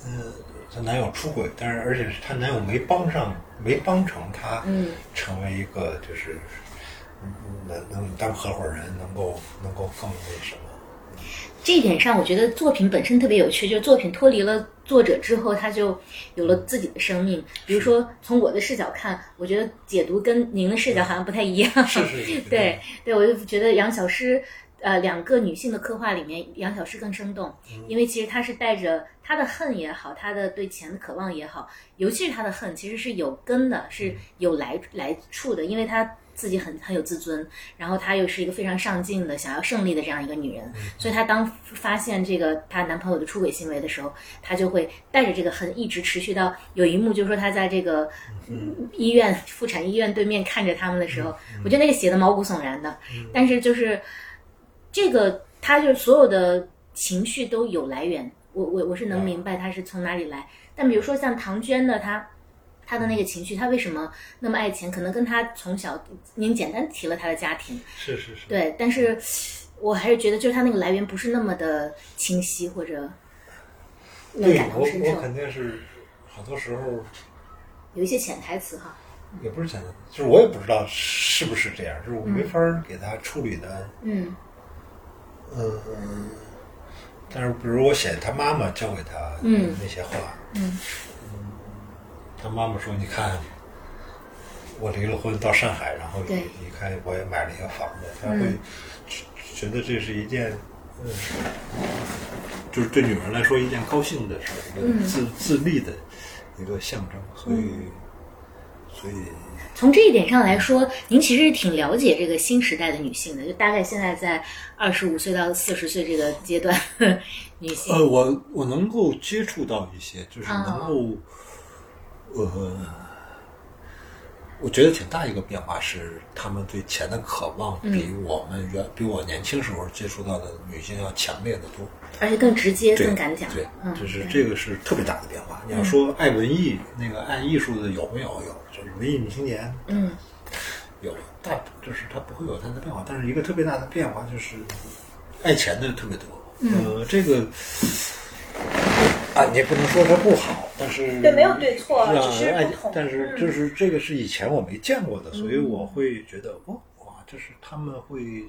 呃，她男友出轨，但是而且是她男友没帮上，没帮成她，嗯，成为一个就是嗯能能当合伙人，能够能够更那什么。这一点上，我觉得作品本身特别有趣，就是作品脱离了作者之后，他就有了自己的生命。比如说，从我的视角看，我觉得解读跟您的视角好像不太一样。是是是 对对，我就觉得杨小诗，呃，两个女性的刻画里面，杨小诗更生动，因为其实她是带着她的恨也好，她的对钱的渴望也好，尤其是她的恨，其实是有根的，是有来来处的，因为她。自己很很有自尊，然后她又是一个非常上进的、想要胜利的这样一个女人，所以她当发现这个她男朋友的出轨行为的时候，她就会带着这个恨一直持续到有一幕，就是说她在这个嗯。医院妇产医院对面看着他们的时候，我觉得那个写的毛骨悚然的，但是就是这个，她就是所有的情绪都有来源，我我我是能明白她是从哪里来，但比如说像唐娟的她。她的那个情绪，他为什么那么爱钱？可能跟他从小，您简单提了他的家庭，是是是，对，但是我还是觉得，就是他那个来源不是那么的清晰，或者能对感同我身受我，肯定是好多时候有一些潜台词哈。也不是潜台词，就是我也不知道是不是这样，就是我没法给他处理的。嗯嗯，但是比如我写他妈妈教给他嗯那些话，嗯他妈妈说：“你看，我离了婚到上海，然后对。你你看我也买了一个房子，他会嗯觉觉得这是一件，嗯，就是对女人来说一件高兴的事自自立的一个象征，所以，所以从这一点上来说，您其实挺了解这个新时代的女性的，就大概现在在二十五岁到四十岁这个阶段，女性。呃，我我能够接触到一些，就是哦能够，呃，我觉得挺大一个变化是，他们对钱的渴望比我们原、比我年轻时候接触到的女性要强烈的多。而且更直接、更敢讲。对，嗯，就是这个是特别大的变化。你要说爱文艺，那个爱艺术的有没有？有，就是文艺女青年，嗯，有大，就是它不会有太大变化。但是一个特别大的变化就是爱钱的特别多。嗯呃，这个啊，你也不能说它不好，但是对没有对错啊只是爱不同但是嗯。就是这个是以前我没见过的，所以我会觉得哦，哇，就是他们会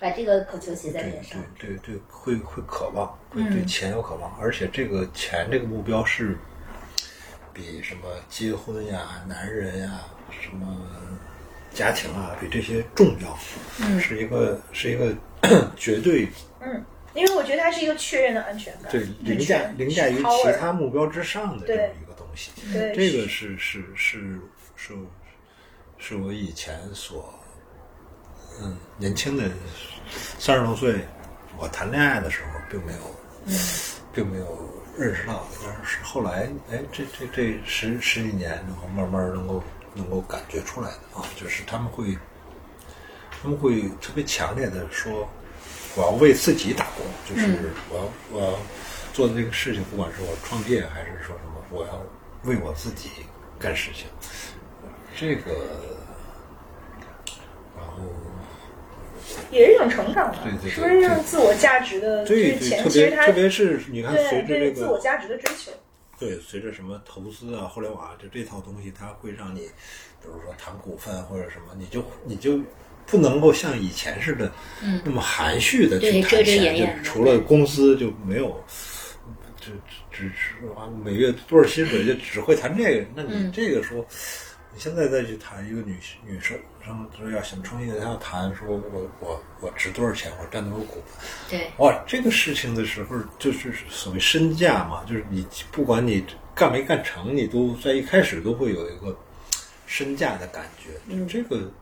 把这个渴求写在对脸上。对对对，会会渴望，会嗯。对钱有渴望，而且这个钱这个目标是比什么结婚呀、男人呀、什么家庭啊，比这些重要，嗯。是一个是一个 绝对嗯，因为我觉得它是一一个确认的安全感，对凌驾凌驾于其他目标之上的这么一个东西。对。这个是是是是是我以前所嗯年轻的三十多岁，我谈恋爱的时候并没有，并没有认识到的，但是是后来哎这这这十十几年，然后慢慢能够能够感觉出来的啊，就是他们会他们会特别强烈的说，我要为自己打工，就是我要我要做的这个事情，不管是我创业还是说什么，我要为我自己干事情。这个，然后也是一种成长嘛，对对对是不是让自我价值的对对，特别特别是你看，随着这个自我价值的追求，对，随着什么投资啊、互联网啊，就这套东西，它会让你，比如说谈股份或者什么，你就你就不能够像以前似的，嗯，那么含蓄的去谈钱，就除了公司就没有，就只只啊每月多少薪水就只会谈这个，那你这个说。你现在再去谈一个女女生生说要想创业，她要谈说我我我值多少钱，我占多少股份，对，哇，这个事情的时候，就是所谓身价嘛，就是你不管你干没干成，你都在一开始都会有一个身价的感觉。嗯，这个啊，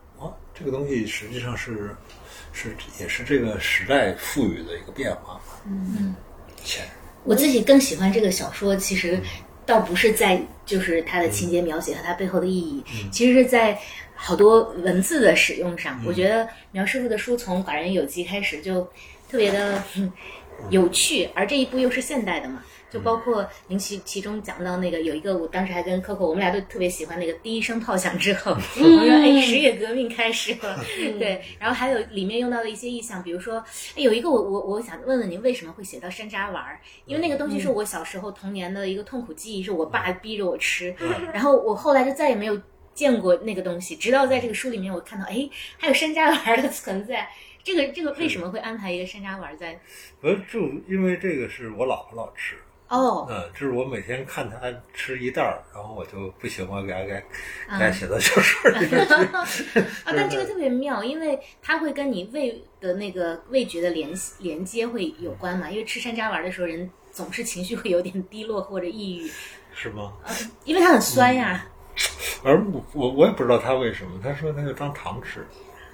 这个东西实际上是是也是这个时代赋予的一个变化。嗯嗯，钱我自己更喜欢这个小说，其实倒不是在就是它的情节描写和它背后的意义，其实是在好多文字的使用上。我觉得苗师傅的书从《寡人有疾》开始就特别的、嗯有趣，而这一部又是现代的嘛。就包括您其其中讲到那个有一个，我当时还跟 Coco，我们俩都特别喜欢那个第一声炮响之后，我们说哎，十月革命开始了，对，然后还有里面用到的一些意象，比如说，哎，有一个我我我想问问您，为什么会写到山楂丸儿？因为那个东西是我小时候童年的一个痛苦记忆，是我爸逼着我吃，然后我后来就再也没有见过那个东西，直到在这个书里面我看到，哎，还有山楂丸儿的存在。这个这个为什么会安排一个山楂丸儿在？呃，就因为这个是我老婆老吃，哦，嗯，这是我每天看他吃一袋儿，然后我就不行，我给他给给嗯她写到小说里面去。啊，但这个特别妙，因为它会跟你味的那个味觉的连连接会有关嘛。因为吃山楂丸的时候，人总是情绪会有点低落或者抑郁，是吗？因为它很酸呀。而我我我也不知道他为什么，他说他就当糖吃。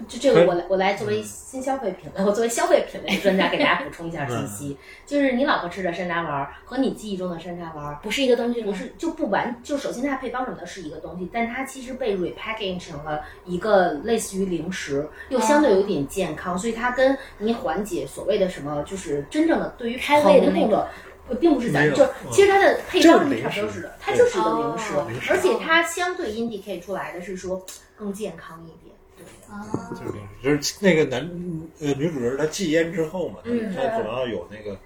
就这个我来我来作为新消费品，我作为消费品类专家给大家补充一下信息，就是你老婆吃的山楂丸儿和你记忆中的山楂丸儿不是一个东西，不是就不完就首先它配方什么的是一个东西，但它其实被 repackaging 成了一个类似于零食，又相对有一点健康，所以它跟你缓解所谓的什么就是真正的对于开胃的那个。呃并不是咱就其实它的配方就是零差不多食是的，它就是一个零食哦零，食而且它相对 indicate 出来的是说更健康一点。对，就是就是那个男呃女主人她戒烟之后嘛，她嗯。她总要有那个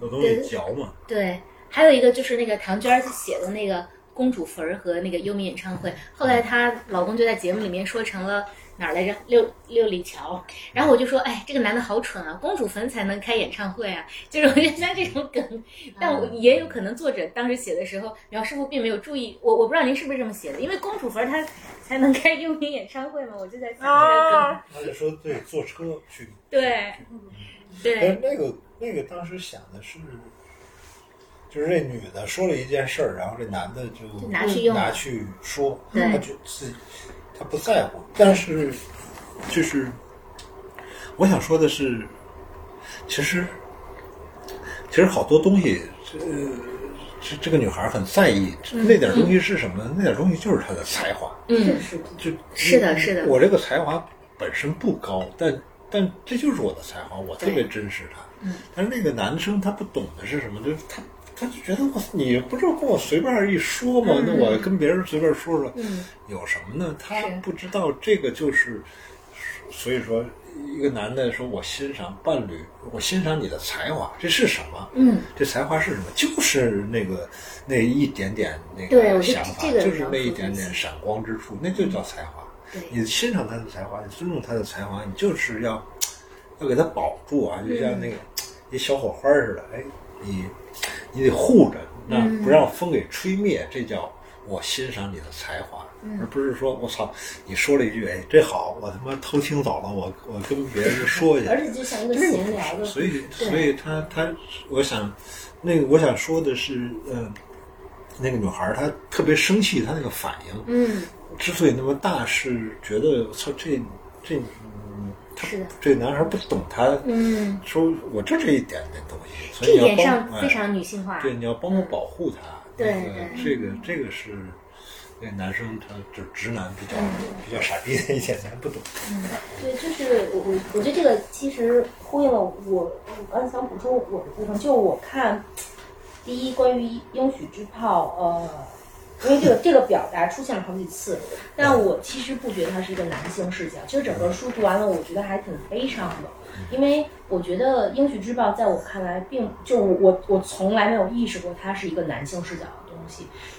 有东西嚼嘛。对，还有一个就是那个唐娟儿写的那个公主坟儿和那个优米演唱会，后来她老公就在节目里面说成了哪儿来着？六六里桥。然后我就说，哎，这个男的好蠢啊，公主坟才能开演唱会啊！就是我觉得像这种梗，但我也有可能作者当时写的时候，苗师傅并没有注意，我我不知道您是不是这么写的，因为公主坟儿他才能开 优米演唱会嘛，我就在想这个梗。啊，他就说对，坐车去。对，但对是，那个那个当时想的是，就是这女的说了一件事儿，然后这男的就拿去用拿去说，对他就自己他不在乎，但是就是我想说的是，其实其实好多东西，呃，这这个女孩很在意那点东西是什么？那点东西就是她的才华。嗯，是，就是的，是的。我这个才华本身不高，但但这就是我的才华，我特别珍视它。嗯。但是那个男生他不懂的是什么？就是他他就觉得我你不就跟我随便一说嘛？那我跟别人随便说说，有什么呢？他不知道这个就是，所以说。一个男的说：“我欣赏伴侣，我欣赏你的才华，这是什么？嗯，这才华是什么？就是那个那一点点那个想法，就是那一点点闪光之处，那就叫才华。你欣赏他的才华，你尊重他的才华，你就是要要给他保住啊，就像那个一小火花似的，哎，你你得护着，那不让风给吹灭，这叫我欣赏你的才华。”而不是说，我操！你说了一句，哎，这好，我他妈偷听走了，我我跟别人说去。而且就像一个闲聊的。所以，所以他他，我想，那个我想说的是，呃，那个女孩她特别生气，她那个反应，嗯，之所以那么大，是觉得我操，这这，嗯，是的，这男孩不懂他，嗯，说我这这一点点东西，这点上非常女性化。对，你要帮我保护他。对对，这个这个是。那男生他就直男比较比较傻逼的一点，咱不懂。嗯，对，就是我我我觉得这个其实呼应了我我刚才想补充我的部分，就我看第一关于应许之炮，呃，因为这个这个表达出现了好几次，但我其实不觉得它是一个男性视角。其实整个书读完了，我觉得还挺悲伤的，因为我觉得英许之报在我看来，并就我我从来没有意识过它是一个男性视角。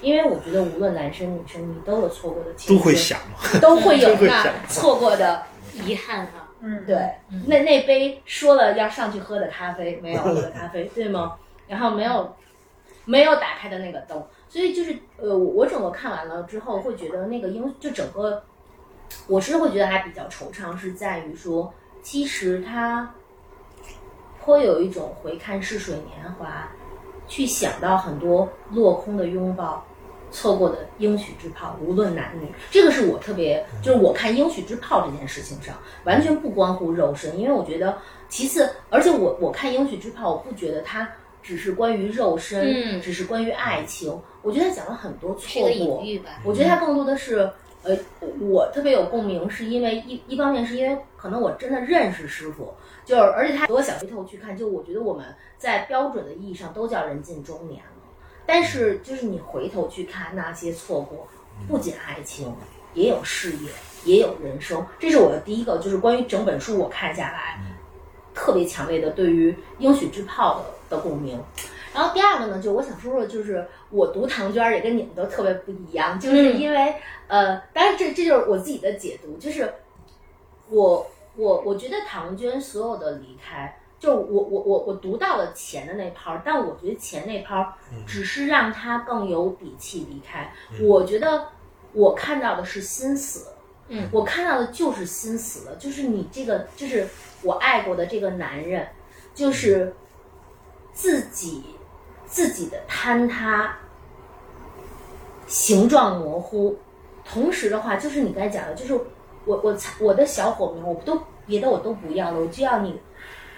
因为我觉得无论男生女生，你都有错过的青春，都会想，都会有 那 错过的遗憾啊。嗯，对，那那杯说了要上去喝的咖啡，没有喝的咖啡，对吗？然后没有没有打开的那个灯，所以就是呃，我整个看完了之后，会觉得那个英就整个，我是会觉得还比较惆怅，是在于说，其实他颇有一种回看似水年华。去想到很多落空的拥抱，错过的应许之炮，无论男女，这个是我特别就是我看应许之炮这件事情上，完全不关乎肉身，因为我觉得其次，而且我我看应许之炮，我不觉得它只是关于肉身，只是关于爱情，我觉得他讲了很多错过，我觉得他更多的是，呃，我特别有共鸣，是因为一一方面是因为可能我真的认识师傅。就是，而且他我想回头去看，就我觉得我们在标准的意义上都叫人近中年了。但是，就是你回头去看那些错过，不仅爱情，也有事业，也有人生。这是我的第一个，就是关于整本书我看下来，特别强烈的对于应许之炮的的共鸣。然后第二个呢，就我想说说，就是我读唐娟也跟你们都特别不一样，就是因为呃，当然这这就是我自己的解读，就是我。我我觉得唐娟所有的离开，就我我我我读到了钱的那泡但我觉得钱那泡只是让他更有底气离开。我觉得我看到的是心死，嗯，我看到的就是心死了，就是你这个就是我爱过的这个男人，就是自己自己的坍塌，形状模糊，同时的话就是你刚才讲的，就是。我我我的小火苗，我都别的我都不要了，我就要你，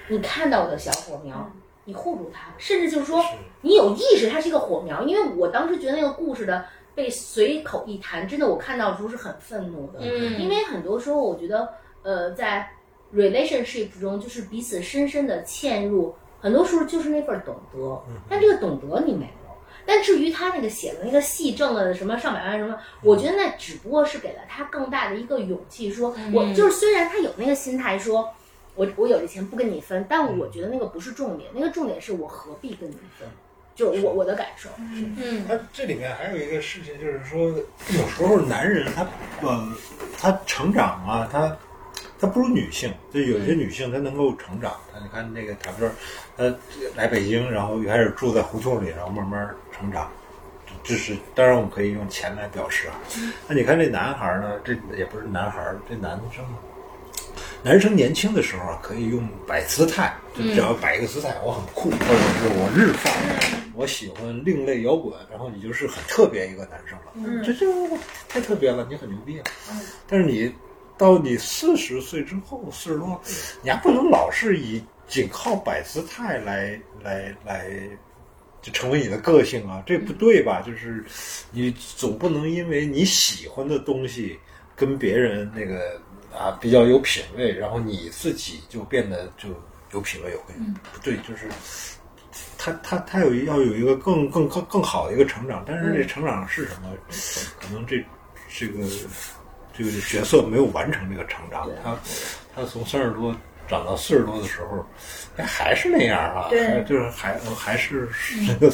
你看到我的小火苗，你护住它，甚至就是说你有意识它是一个火苗，因为我当时觉得那个故事的被随口一谈，真的我看到的时候是很愤怒的，嗯，因为很多时候我觉得呃在 relationship 中就是彼此深深的嵌入，很多时候就是那份懂得，但这个懂得你没有。但至于他那个写的那个戏挣了什么上百万什么，我觉得那只不过是给了他更大的一个勇气，说我就是虽然他有那个心态，说我我有这钱不跟你分，但我觉得那个不是重点，那个重点是我何必跟你分，就是我我的感受。嗯，他这里面还有一个事情，就是说有时候男人他呃他成长啊，他。她不如女性，就有些女性她能够成长。她你看那个塔比尔，她来北京，然后一开始住在胡同里，然后慢慢成长。就是当然，我们可以用钱来表示啊。那你看这男孩呢？这也不是男孩，这男生，男生年轻的时候啊，可以用摆姿态，就只要摆一个姿态，我很酷，或者是我日放，我喜欢另类摇滚，然后你就是很特别一个男生了。这这太特别了，你很牛逼啊。但是你。到你四十岁之后，四十多，你还不能老是以仅靠摆姿态来来来就成为你的个性啊，这不对吧？就是你总不能因为你喜欢的东西跟别人那个啊比较有品位，然后你自己就变得就有品位有个性，不对，就是他他他有要有一个更更更更好的一个成长，但是这成长是什么？可能这这个这个角色没有完成这个成长，他他从三十多长到四十多的时候，哎，还是那样啊，还就是还还是那个，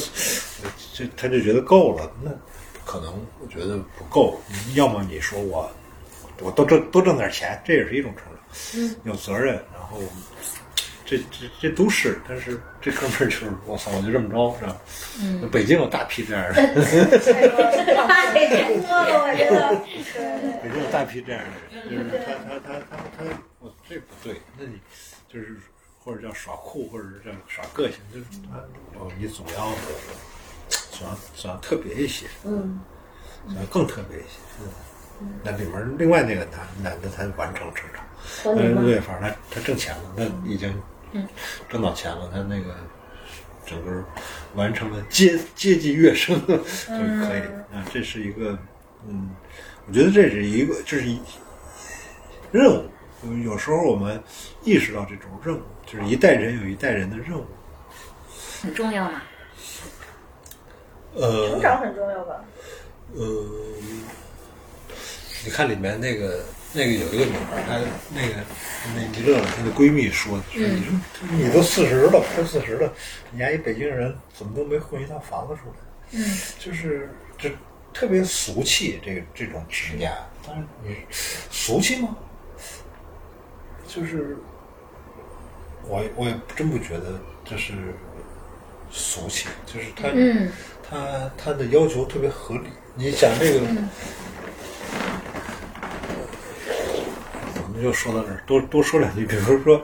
这他就觉得够了，那可能我觉得不够，要么你说我我多挣多挣点钱，这也是一种成长，有责任，然后。这这这都是，但是这哥们儿就是我操，我就这么着，是吧？嗯，北京有大批这样的，太多了，我觉得。对北京有大批这样的人，就是他他他他他，我这不对，那你就是或者叫耍酷，或者是叫耍个性，就是他哦，你总要总要总要特别一些，嗯，总要更特别一些。嗯，那里面另外那个男男的他完成成长，嗯？对，反正他他挣钱了，那已经挣到钱了，他那个整个完成了阶阶级跃升，就可以。啊，这是一个嗯，我觉得这是一个这是一任务，有有时候我们意识到这种任务，就是一代人有一代人的任务，很重要吗。呃，成长很重要吧？呃，你看里面那个那个有一个女孩，她那个那一乐她的闺蜜说的，说你说你都四十了，快四十了，你还一北京人，怎么都没混一套房子出来？嗯，就是这特别俗气，这个这种执念。但是你俗气吗？就是我我也真不觉得这是俗气，就是他、嗯他他的要求特别合理。你想这个，我们就说到这儿，多多说两句。比如说，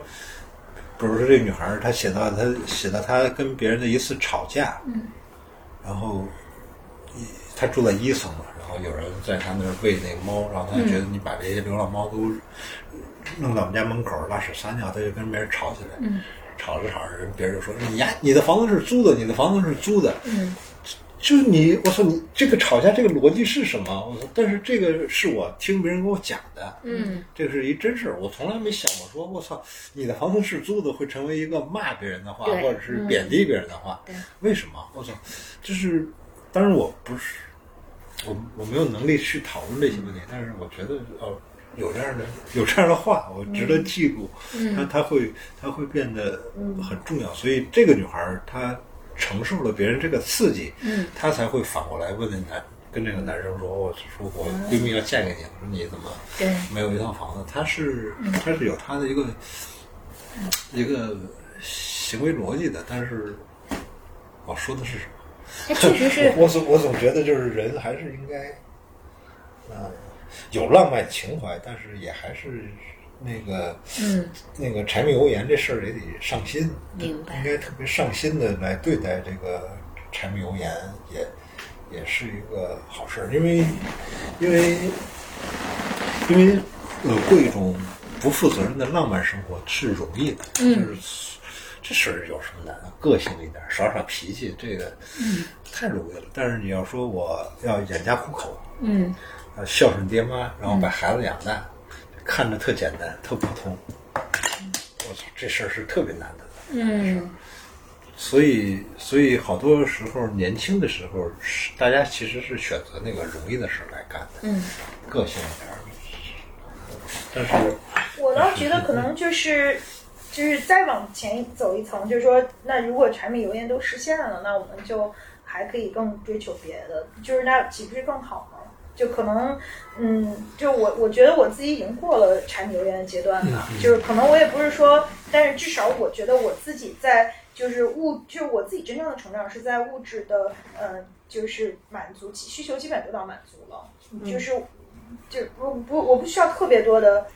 比如说这女孩，她写到她写到她跟别人的一次吵架，嗯，然后一她住在一层嘛，然后有人在她那儿喂那个猫，然后她就觉得你把这些流浪猫都弄到我们家门口拉屎撒尿，她就跟别人吵起来，嗯，吵着吵着，人别人就说你呀，你的房子是租的，你的房子是租的，嗯。就是你，我操，你这个吵架这个逻辑是什么？我操！但是这个是我听别人跟我讲的，嗯，这是一真事儿，我从来没想过说，我操，你的房子是租的会成为一个骂别人的话，或者是贬低别人的话，对为什么？我操，就是，当然我不是，我我没有能力去讨论这些问题，但是我觉得哦，有这样的有这样的话，我值得记录，他他会他会变得很重要，所以这个女孩儿她承受了别人这个刺激，嗯，她才会反过来问那男跟这个男生说，我说我闺蜜要嫁给你，我说你怎么对。没有一套房子？她是她是有她的一个一个行为逻辑的，但是我说的是什么？它确实是。我 我总我总觉得就是人还是应该，啊、有浪漫情怀，但是也还是那个，嗯，那个柴米油盐这事儿也得上心，明白。应该特别上心的来对待这个柴米油盐，也也是一个好事儿，因为因为因为呃过一种不负责任的浪漫生活是容易的，嗯。就是这事儿有什么难的？个性一点，耍耍脾气，这个太容易了。但是你要说我要养家糊口，嗯。呃，孝顺爹妈，然后把孩子养大，看着特简单，特普通。我操，这事儿是特别难的。嗯所以，所以好多时候年轻的时候，是大家其实是选择那个容易的事儿来干的，嗯，个性一点儿。但是，我倒觉得可能就是，就是再往前走一层，就是说，那如果柴米油盐都实现了，那我们就还可以更追求别的，就是那岂不是更好吗？就可能，嗯，就我我觉得我自己已经过了柴米油盐的阶段了，就是可能我也不是说，但是至少我觉得我自己在就是物，就是我自己真正的成长是在物质的，呃，就是满足需求基本得到满足了，就是就不不我不需要特别多的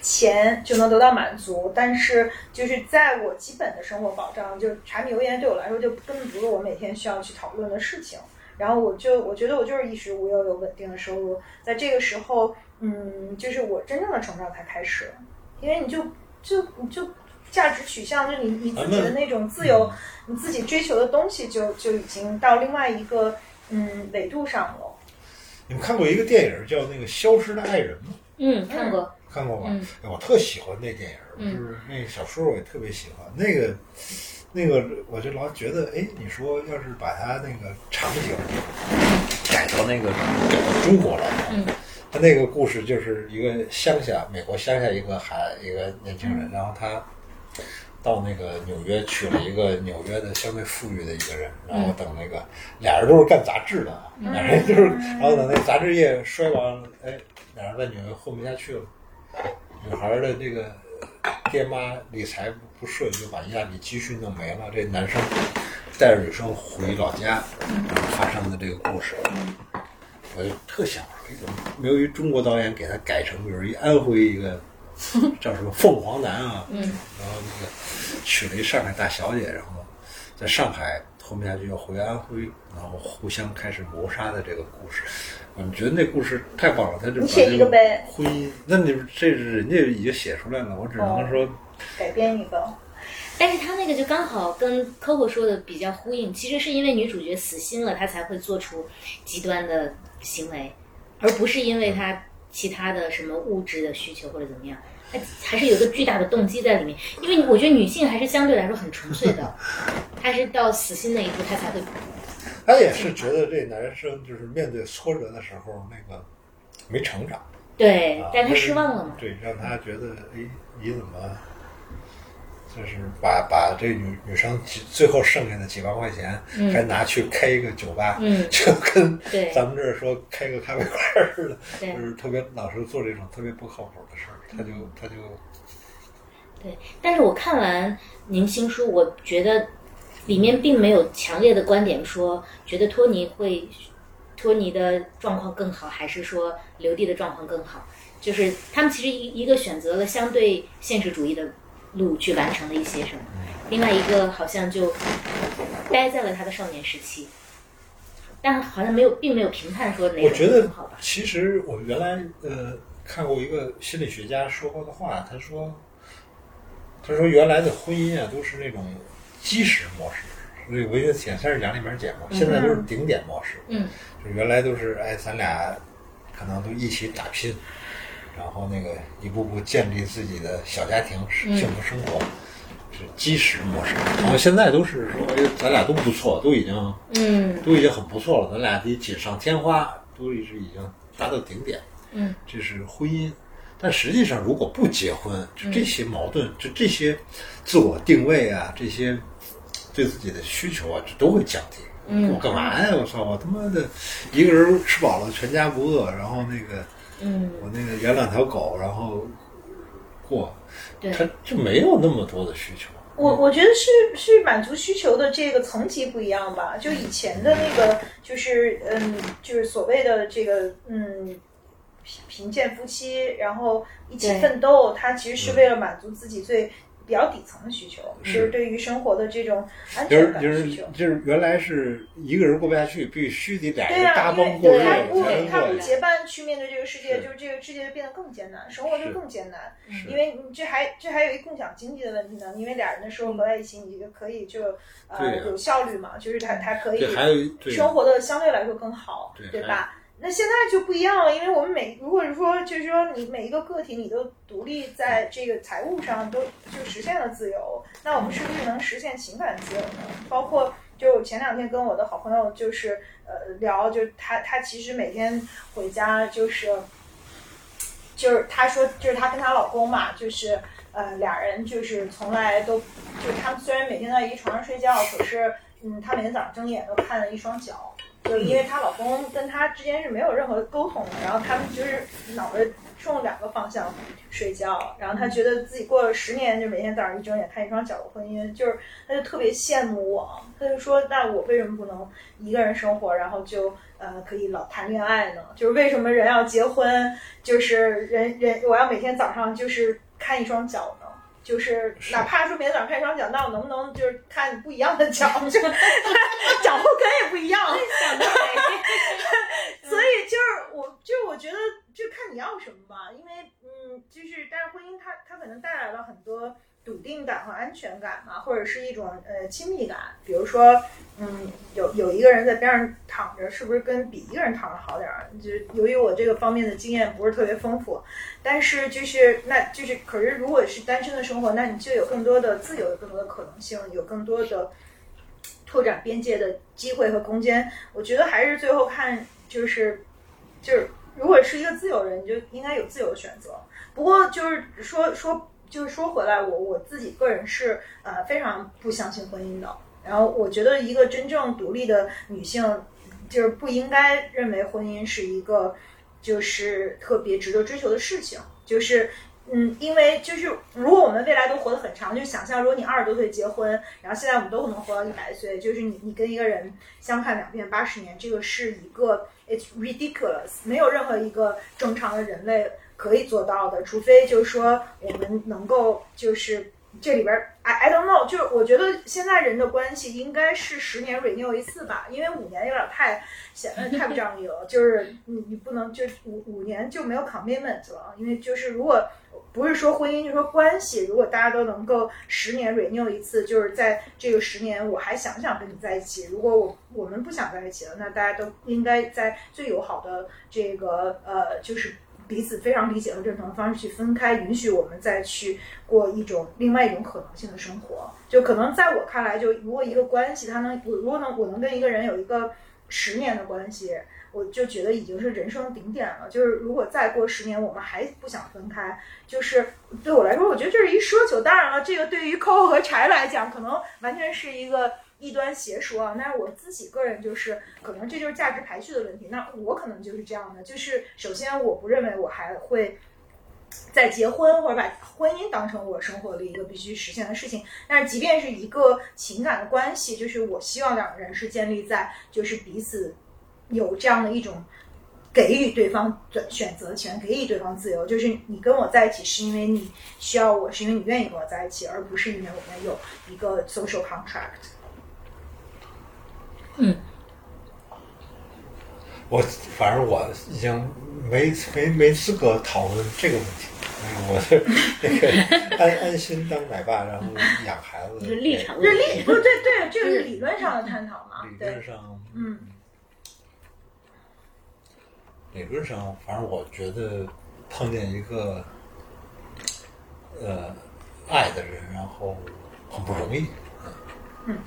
钱就能得到满足，但是就是在我基本的生活保障，就柴米油盐对我来说就根本不是我每天需要去讨论的事情。然后我就我觉得我就是衣食无忧，有稳定的收入，在这个时候，嗯，就是我真正的成长才开始，因为你就就你就价值取向，就你你自己的那种自由，你自己追求的东西就就已经到另外一个嗯维度上了。你们看过一个电影叫那个《消失的爱人》吗？嗯，看过。看过吧？我特喜欢那电影，嗯就是那个小说我也特别喜欢。那个那个，我就老觉得，哎，你说要是把它那个场景改到那个改到中国来，嗯，他那个故事就是一个乡下，美国乡下一个孩一个年轻人，然后他到那个纽约娶了一个纽约的相对富裕的一个人，然后等那个俩人都是干杂志的，俩人就是，然后等那杂志业衰亡，哎，俩人在纽约混不下去了，女孩的这个爹妈理财不不顺，就把家里积蓄弄没了，这男生带着女生回老家，然后发生的这个故事。我就特想说，哎怎么没有一中国导演给他改成，比如一安徽一个 叫什么凤凰男啊，嗯，然后那个娶了一上海大小姐，然后在上海混不下去要回安徽，然后互相开始谋杀的这个故事，我觉得那故事太棒了，他就你写一个呗。婚姻，那你这是人家已经写出来了，我只能说，改编一个，但是他那个就刚好跟 Coco 说的比较呼应，其实是因为女主角死心了，她才会做出极端的行为，而不是因为她其他的什么物质的需求或者怎么样，她 还是有一个巨大的动机在里面。因为我觉得女性还是相对来说很纯粹的，她是到死心那一步，她才会他也是觉得这男生就是面对挫折的时候那个没成长。啊，对但她就是失望了嘛。对，让他觉得，哎，你怎么，就是把把这女女生几最后剩下的几万块钱，嗯还拿去开一个酒吧，嗯就跟咱们这儿说开个咖啡馆似的，就是特别老是做这种特别不靠谱的事儿，他就他就对，但是我看完您新书，我觉得里面并没有强烈的观点说，觉得托尼会托尼的状况更好，还是说刘帝的状况更好？就是他们其实一一个选择了相对现实主义的路去完成了一些什么，另外一个好像就待在了他的少年时期，但好像没有，并没有评判说哪种我觉得好吧？其实我原来呃看过一个心理学家说过的话，他说，他说原来的婚姻啊都是那种基石模式，所以文学浅三十讲里面讲过，现在都是顶点模式，嗯，就原来都是哎咱俩可能都一起打拼，然后那个一步步建立自己的小家庭、嗯幸福生活。是基石模式，然后现在都是说，哎，咱俩都不错，都已经嗯都已经很不错了，咱俩得锦上添花，都是已经达到顶点。嗯，这是婚姻。但实际上，如果不结婚，就这些矛盾，就这些自我定位啊，这些对自己的需求啊，这都会降低。嗯我干嘛呀？我操！我他妈的一个人吃饱了，全家不饿，然后那个嗯，我那个养两条狗，然后过，对，他就没有那么多的需求。我我觉得是是满足需求的这个层级不一样吧。就以前的那个，就是嗯，就是所谓的这个嗯，贫贫贱夫妻，然后一起奋斗，他其实是为了满足自己最比较底层的需求，是就是对于生活的这种安全就是就是感需求。就是原来是一个人过不下去，必须得俩人搭帮过日他不子才能他不过去。结伴去面对这个世界，就是这个世界就变得更艰难，生活就更艰难。因为你这还这还有一共享经济的问题呢，因为俩人的时候合在一起，你就可以就呃有效率嘛，就是他他可以生活的相对来说更好，对还吧？那现在就不一样了，因为我们每如果是说，就是说你每一个个体你都独立在这个财务上都就实现了自由，那我们是不是能实现情感自由呢？包括就前两天跟我的好朋友就是呃聊，就她她其实每天回家就是就是她说就是她跟她老公嘛，就是呃俩人就是从来都就是他们虽然每天在一床上睡觉，可是嗯，她每天早上睁眼都看了一双脚。就因为她老公跟她之间是没有任何沟通的，然后他们就是脑袋冲两个方向睡觉，然后她觉得自己过了十年，就每天早上一睁眼看一双脚的婚姻，就是她就特别羡慕我，她就说那我为什么不能一个人生活，然后就呃可以老谈恋爱呢？就是为什么人要结婚？就是人人我要每天早上就是看一双脚？就是哪怕说每天早上看一双脚，那我能不能就是看不一样的脚？就脚后跟也不一样。所以就是我，就我觉得就看你要什么吧，因为嗯，就是但是婚姻它它可能带来了很多笃定感和安全感嘛，或者是一种呃亲密感。比如说，嗯，有有一个人在边上躺着，是不是跟比一个人躺着好点儿？就是由于我这个方面的经验不是特别丰富，但是就是那就是，可是如果是单身的生活，那你就有更多的自由，有更多的可能性，有更多的拓展边界的机会和空间。我觉得还是最后看就是就是，如果是一个自由人，你就应该有自由的选择。不过就是说说。就是说回来，我我自己个人是呃非常不相信婚姻的。然后我觉得一个真正独立的女性，就是不应该认为婚姻是一个就是特别值得追求的事情。就是嗯，因为就是如果我们未来都活得很长，就想象如果你二十多岁结婚，然后现在我们都可能活到一百岁，就是你你跟一个人相看两遍八十年，这个是一个 it's ridiculous，没有任何一个正常的人类。可以做到的，除非就是说我们能够就是这里边，I I don't know，就是我觉得现在人的关系应该是十年 renew 一次吧，因为五年有点太显得太不仗义了，就是你你不能就五五年就没有 commitment 了，因为就是如果不是说婚姻，就说关系，如果大家都能够十年 renew 一次，就是在这个十年我还想不想跟你在一起，如果我我们不想在一起了，那大家都应该在最友好的这个呃就是。彼此非常理解和认同的方式去分开，允许我们再去过一种另外一种可能性的生活。就可能在我看来，就如果一个关系，它能，我如果能，我能跟一个人有一个十年的关系，我就觉得已经是人生顶点了。就是如果再过十年，我们还不想分开，就是对我来说，我觉得这是一奢求。当然了，这个对于 Coco 和柴来讲，可能完全是一个。异端邪说啊！那我自己个人就是，可能这就是价值排序的问题。那我可能就是这样的，就是首先我不认为我还会在结婚或者把婚姻当成我生活的一个必须实现的事情。但是即便是一个情感的关系，就是我希望两个人是建立在就是彼此有这样的一种给予对方选择权，给予对方自由。就是你跟我在一起是因为你需要我，是因为你愿意跟我在一起，而不是因为我们有一个 social contract。嗯，我反正我已经没没没资格讨论这个问题。我是那个安 安心当奶爸，然后养孩子。是立场，这立不对对，这个是理论上的探讨嘛？理论上，嗯，理论上，反正我觉得碰见一个呃爱的人，然后很不容易。嗯。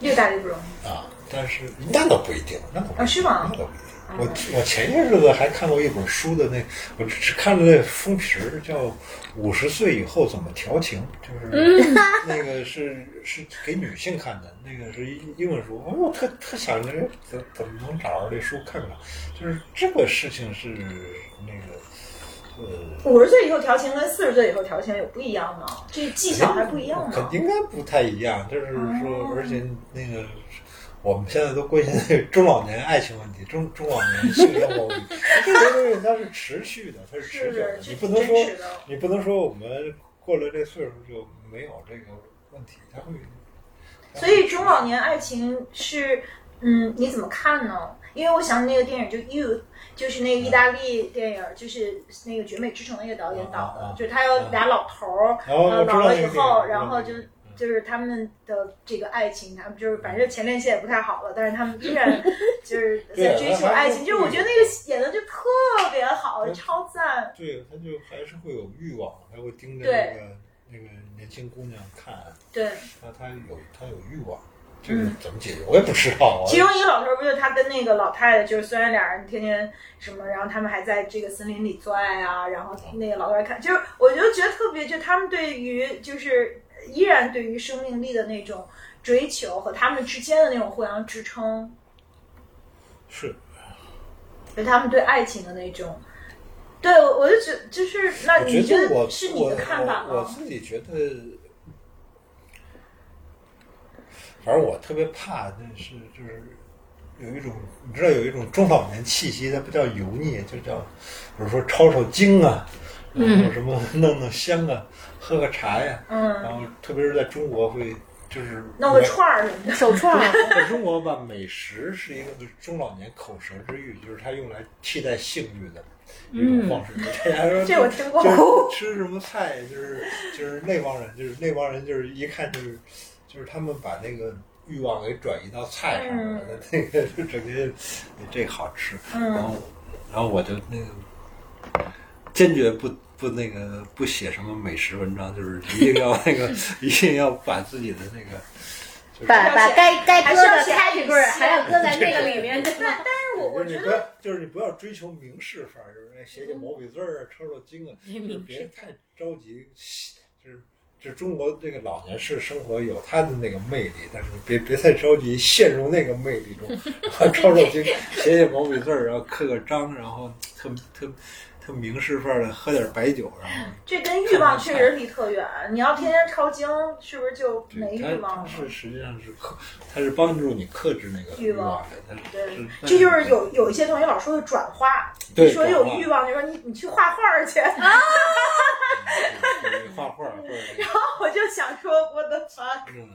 越大越不容易啊！但是那倒不一定，那倒啊是吗？那倒不一定。我我前些日子还看过一本书的那，我只看了那封皮儿，叫《五十岁以后怎么调情》，就是 那个是是给女性看的，那个是英文书。我特特想着怎怎么能找着这书看看，就是这个事情是那个。五十岁以后调情跟四十岁以后调情有不一样吗？这技巧还不一样吗？肯应该不太一样。就是说，而且那个我们现在都关心那中老年爱情问题，中中老年性生活问题，这些东西它是持续的，它是持久的。你不能说，你不能说我们过了这岁数就没有这个问题，它会。所以中老年爱情是，嗯，你怎么看呢？因为我想那个电影就 You。就是那个意大利电影，就是那个《绝美之城》那个导演导的，就是他有俩老头儿，老了以后，然后就就是他们的这个爱情，他们就是反正前列腺也不太好了，但是他们依然 就是在追求爱情。就是我觉得那个演的就特别好，超赞。对，他就还是会有欲望，还会盯着那个那个年轻姑娘看。对，他他有他有欲望。嗯，怎么解决？我也不知道。其中一个老头不就他跟那个老太太，就是虽然俩人天天什么，然后他们还在这个森林里做爱啊，然后那个老头看，就是我就觉得特别，就他们对于就是依然对于生命力的那种追求和他们之间的那种互相支撑，是，就他们对爱情的那种，对我我就觉就是那你觉得是你的看法吗？我自己觉得。反正我特别怕，那是就是有一种，你知道有一种中老年气息，它不叫油腻，就叫，比如说抄抄经啊，然后什么弄弄香啊，喝个茶呀，然后特别是在中国会就是弄个串儿什么的。手串儿，在中国吧，美食是一个中老年口舌之欲，就是它用来替代性欲的一种方式。大家说这我听过就是 吃什么菜，就是就是那帮人，就是那帮人，就是一看就是就是他们把那个欲望给转移到菜上了，那个就整个这个好吃，然后然后我就那个坚决不。不，那个不写什么美食文章，就是一定要那个，一定要把自己的那个，就是把把该该搁的还是要写 category 还要搁在那个里面，但？但是我我觉得就是你不要，就是你不要追求明示范儿，就是哎写写毛笔字儿啊，抽抽筋啊，就别 太着急。就是就中国这个老年式生活有它的那个魅力，但是你别别太着急陷入那个魅力中，然后抽抽筋，写写毛笔字儿，然后刻个章，然后特特特明示范儿的喝点白酒，然后这跟欲望确实离特远。你要天天抄经，是不是就没欲望了？是实际上是克，它是帮助你克制那个欲望对，这就是有有一些同学老说的转化，对说有欲望就说你你去画画儿去，画画或者 后我就想说我的 fuck，嗯，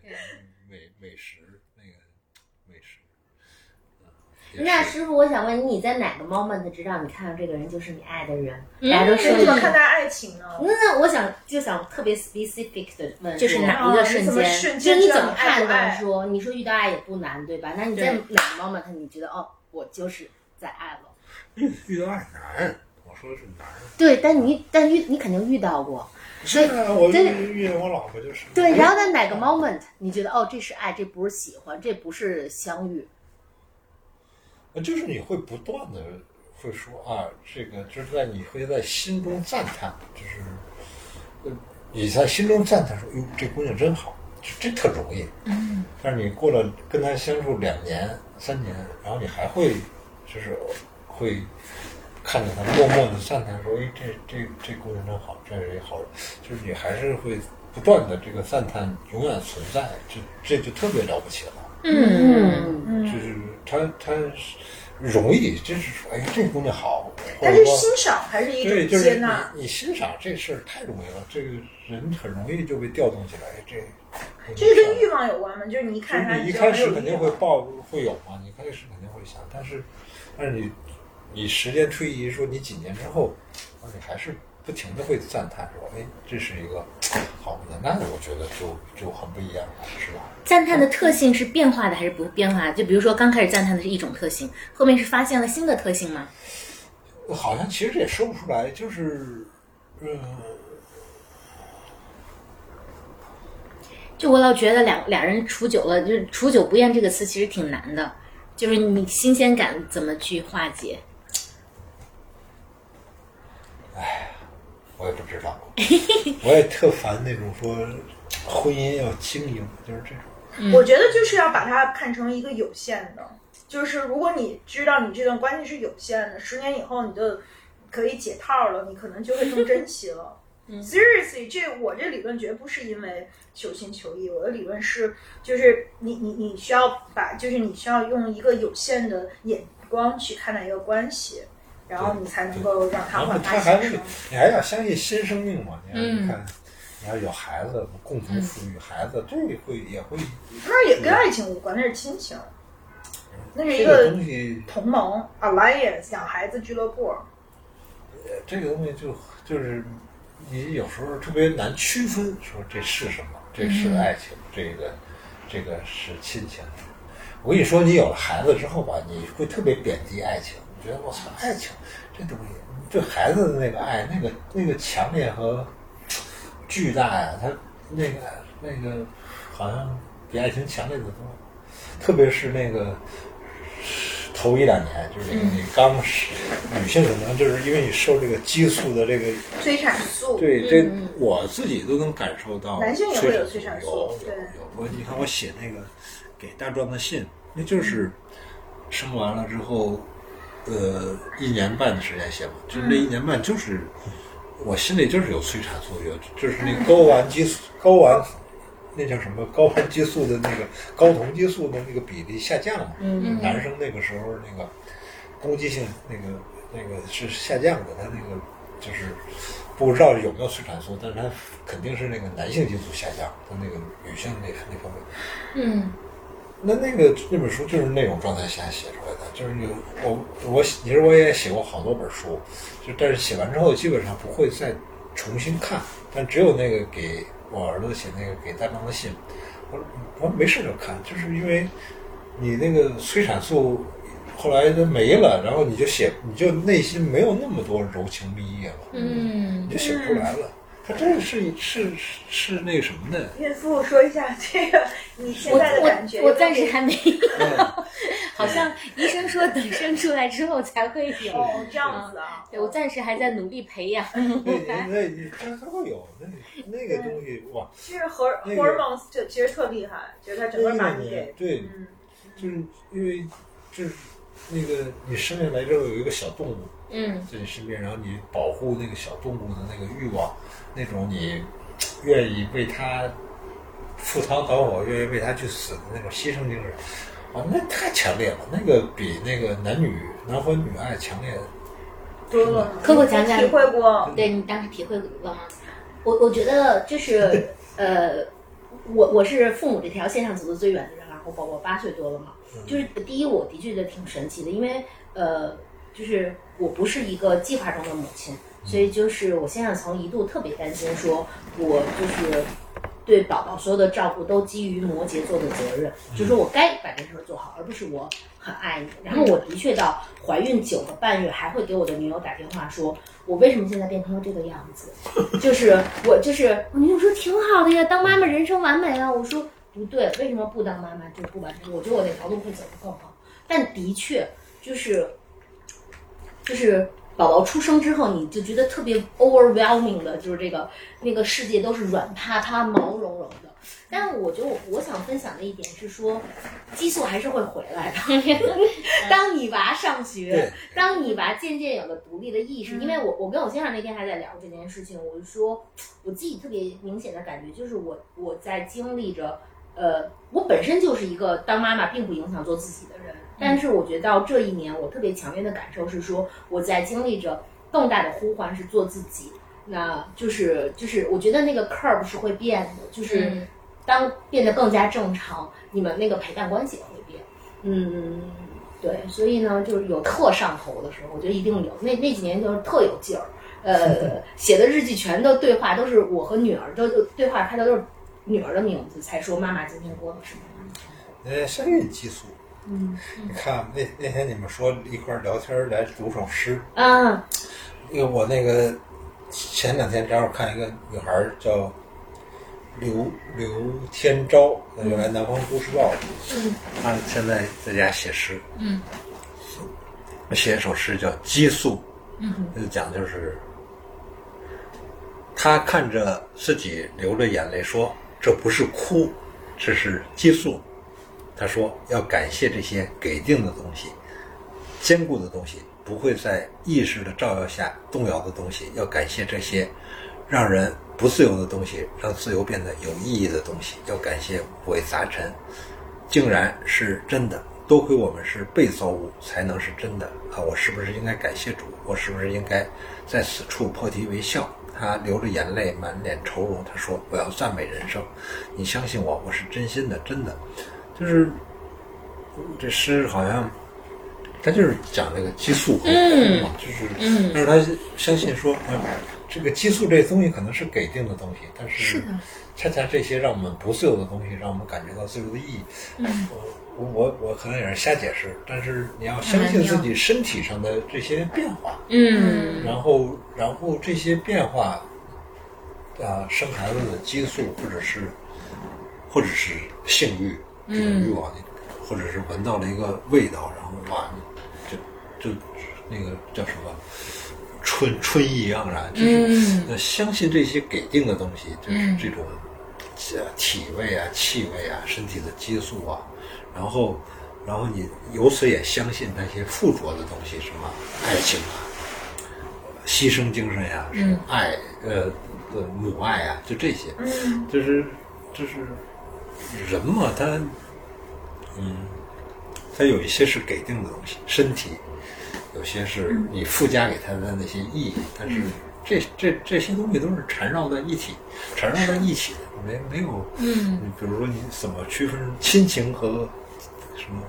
对，美美食那个美食。嗯那师傅，我想问你，你在哪个 moment 知道你看到这个人就是你爱的人？嗯大家都你说你怎么看待爱情呢？那我想就想特别 specific 的问，就是哪一个瞬间就你怎么判爱不爱断说，你说遇到爱也不难，对吧？那你在哪个 moment 你觉得哦，我就是在爱了？遇遇到爱难，我说的是难。对，但你但遇你肯定遇到过，是啊，我遇见我老婆就是。对。然后在哪个 moment 你觉得哦，这是爱，这不是喜欢，这不是相遇？就是你会不断的会说啊，这个就是在你会在心中赞叹，就是呃你在心中赞叹说，哟，这姑娘真好，这这特容易。嗯。但是你过了跟她相处两年、三年，然后你还会就是会看着她默默的赞叹说，哎，这这这姑娘真好，这是一好人，就是你还是会不断的这个赞叹永远存在，这这就特别了不起了。嗯嗯，就是他他容易，就是说，哎，这姑娘好，或但是者说欣赏还是一对，种就是你接纳。你欣赏这事儿太容易了，这个人很容易就被调动起来，哎这这是跟欲望有关吗？就是你一看他，就是你一开始肯定会抱会有嘛，你开始肯定会想，但是但是你你时间推移，说你几年之后，那你还是不停的会赞叹说，哎，这是一个 好姑娘，那我觉得就就很不一样了，是吧？赞叹的特性是变化的还是不变化的？就比如说刚开始赞叹的是一种特性，后面是发现了新的特性吗？好像其实这也说不出来，就是嗯。就我老觉得两俩人处久了，就是“处久不厌”这个词其实挺难的，就是你新鲜感怎么去化解？我也不知道，我也特烦那种说婚姻要经营，就是这种。我觉得就是要把它看成一个有限的，就是如果你知道你这段关系是有限的，十年以后你就可以解套了，你可能就会更珍惜了。Seriously，这我这理论绝不是因为求新求异，我的理论是，就是你你你需要把，就是你需要用一个有限的眼光去看待一个关系，然后你才能够让他还是发新生。你还要相信新生命嘛？你看嗯你看，你要有孩子，共同抚育孩子，这会也会那也跟爱情无关，那是亲情，那是一这个个东西，同盟 alliance 养孩子俱乐部。这个东西就就是你有时候特别难区分，说这是什么？这是爱情，这个这个是亲情。我跟你说，你有了孩子之后吧，你会特别贬低爱情，你觉得我操，爱情这东西，对孩子的那个爱，那个那个强烈和巨大呀，它那个那个好像比爱情强烈的多，特别是那个头一两年，就是嗯你刚是女性可能就是因为你受这个激素的这个催产素，对，这我自己都能感受到。男性也会有催产素有有有。我你看我写那个给大壮的信，那就是生完了之后，呃，一年半的时间写嘛，就是那一年半就是我心里就是有催产素，有就是那睾丸激素睾丸。那叫什么睾丸激素的那个睾酮激素的那个比例下降嘛？嗯，男生那个时候那个攻击性那个那个是下降的，他那个就是不知道有没有催产素，但是他肯定是那个男性激素下降，他那个女性那那方面。嗯那那个那本书就是那种状态下写出来的，就是有我我其实我也写过好多本书，就但是写完之后基本上不会再重新看，但只有那个给我儿子写那个给大妈的信，我说我说没事就看，就是因为你那个催产素后来就没了，然后你就写你就内心没有那么多柔情蜜意了，嗯你就写不出来了。他真是是是是那个什么的，孕妇说一下这个你现在的感觉。我我暂时还没嗯有，好像医生说等生出来之后才会有。哦这样子啊，对我暂时还在努力培养。那你那你这它会有那那个东西哇，其实荷那个 hormones 就其实特厉害，就是它整个把你给对，嗯就是因为就是那个你生下来之后有一个小动物嗯在你身边，然后你保护那个小动物的那个欲望，那种你愿意为他赴汤蹈火，愿意为他去死的那种牺牲精神，啊，那太强烈了，那个比那个男女男欢女爱强烈多了。可可讲讲体会过，对你当时体会了吗？我我觉得就是 呃，我我是父母这条线上走的最远的人，然后宝宝八岁多了嘛，就是第一，我的确觉得挺神奇的，因为呃，就是我不是一个计划中的母亲，所以就是我现在层一度特别担心，说我就是对宝宝所有的照顾都基于摩羯座的责任，就是说我该把这事儿做好，而不是我很爱你。然后我的确到怀孕九个半月，还会给我的女友打电话说，我为什么现在变成了这个样子？就是我就是我女友说挺好的呀，当妈妈人生完美啊。我说不对，为什么不当妈妈就不完美？我觉得我那条路会走得更好。但的确就是就是宝宝出生之后，你就觉得特别 overwhelming 的，就是这个那个世界都是软趴趴、毛茸茸的。但我觉得我我想分享的一点是说，激素还是会回来的。当你娃上学，当你娃渐渐有了独立的意识，因为我我跟我先生那天还在聊这件事情，我就说我自己特别明显的感觉就是我我在经历着，呃，我本身就是一个当妈妈并不影响做自己的人，但是我觉得到这一年，我特别强烈的感受是说，我在经历着更大的呼唤是做自己，那就是就是我觉得那个 curve 是会变的，就是嗯当变得更加正常，你们那个陪伴关系也会变，嗯。对，所以呢，就是有特上头的时候，我觉得一定有。那那几年就是特有劲儿，呃，写的日记全都对话都是我和女儿，都都对话开头都是女儿的名字，才说妈妈今天过得什么。呃，生育激素。嗯，你看那那天你们说一块儿聊天儿来读首诗，啊，因为我那个前两天正好看一个女孩叫刘刘天昭，那原来南方都市报，嗯，她现在在家写诗，嗯，写一首诗叫《激素》，嗯，就讲就是她看着自己流着眼泪说：“这不是哭，这是激素。”他说：“要感谢这些给定的东西，坚固的东西，不会在意识的照耀下动摇的东西，要感谢这些让人不自由的东西，让自由变得有意义的东西，要感谢五味杂陈，竟然是真的。多亏我们是被造物，才能是真的啊！我是不是应该感谢主？我是不是应该在此处破涕为笑？他流着眼泪，满脸愁容。他说：“我要赞美人生，你相信我，我是真心的，真的。”就是这诗好像，他就是讲这个激素嘛，就是，嗯但是他相信说，嗯，这个激素这东西可能是给定的东西，但是恰恰这些让我们不自由的东西，让我们感觉到自由的意义。嗯，我我我可能也是瞎解释，但是你要相信自己身体上的这些变化，嗯然后然后这些变化，啊，生孩子的激素或者是或者是性欲这种欲望，或者是闻到了一个味道，然后哇，你就就那个叫什么春春意盎然，就是、相信这些给定的东西，就是这种呃体味啊、气味啊、身体的激素啊，然后然后你由此也相信那些附着的东西，什么爱情啊、牺牲精神呀、什么爱呃呃母爱啊，就这些，嗯。就是就是人嘛，他嗯，他有一些是给定的东西，身体有些是你附加给他的那些意义，但是这这这些东西都是缠绕在一起，缠绕在一起的，没没有，嗯，你比如说你怎么区分亲情和什么？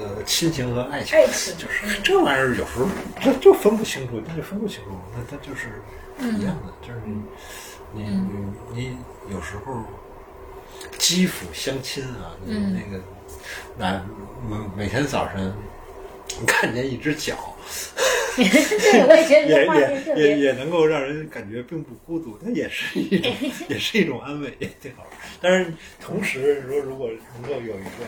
呃，亲情和爱情，爱情。就是这玩意儿，有时候这就分不清楚，那就分不清楚，那它就是一样的，就是你你你你有时候肌肤相亲啊，你那个那每每天早晨看见一只脚，对，我也觉得也也也。也能够让人感觉并不孤独，它也是一种 也是一种安慰，也挺好。但是同时，说如果能够有一个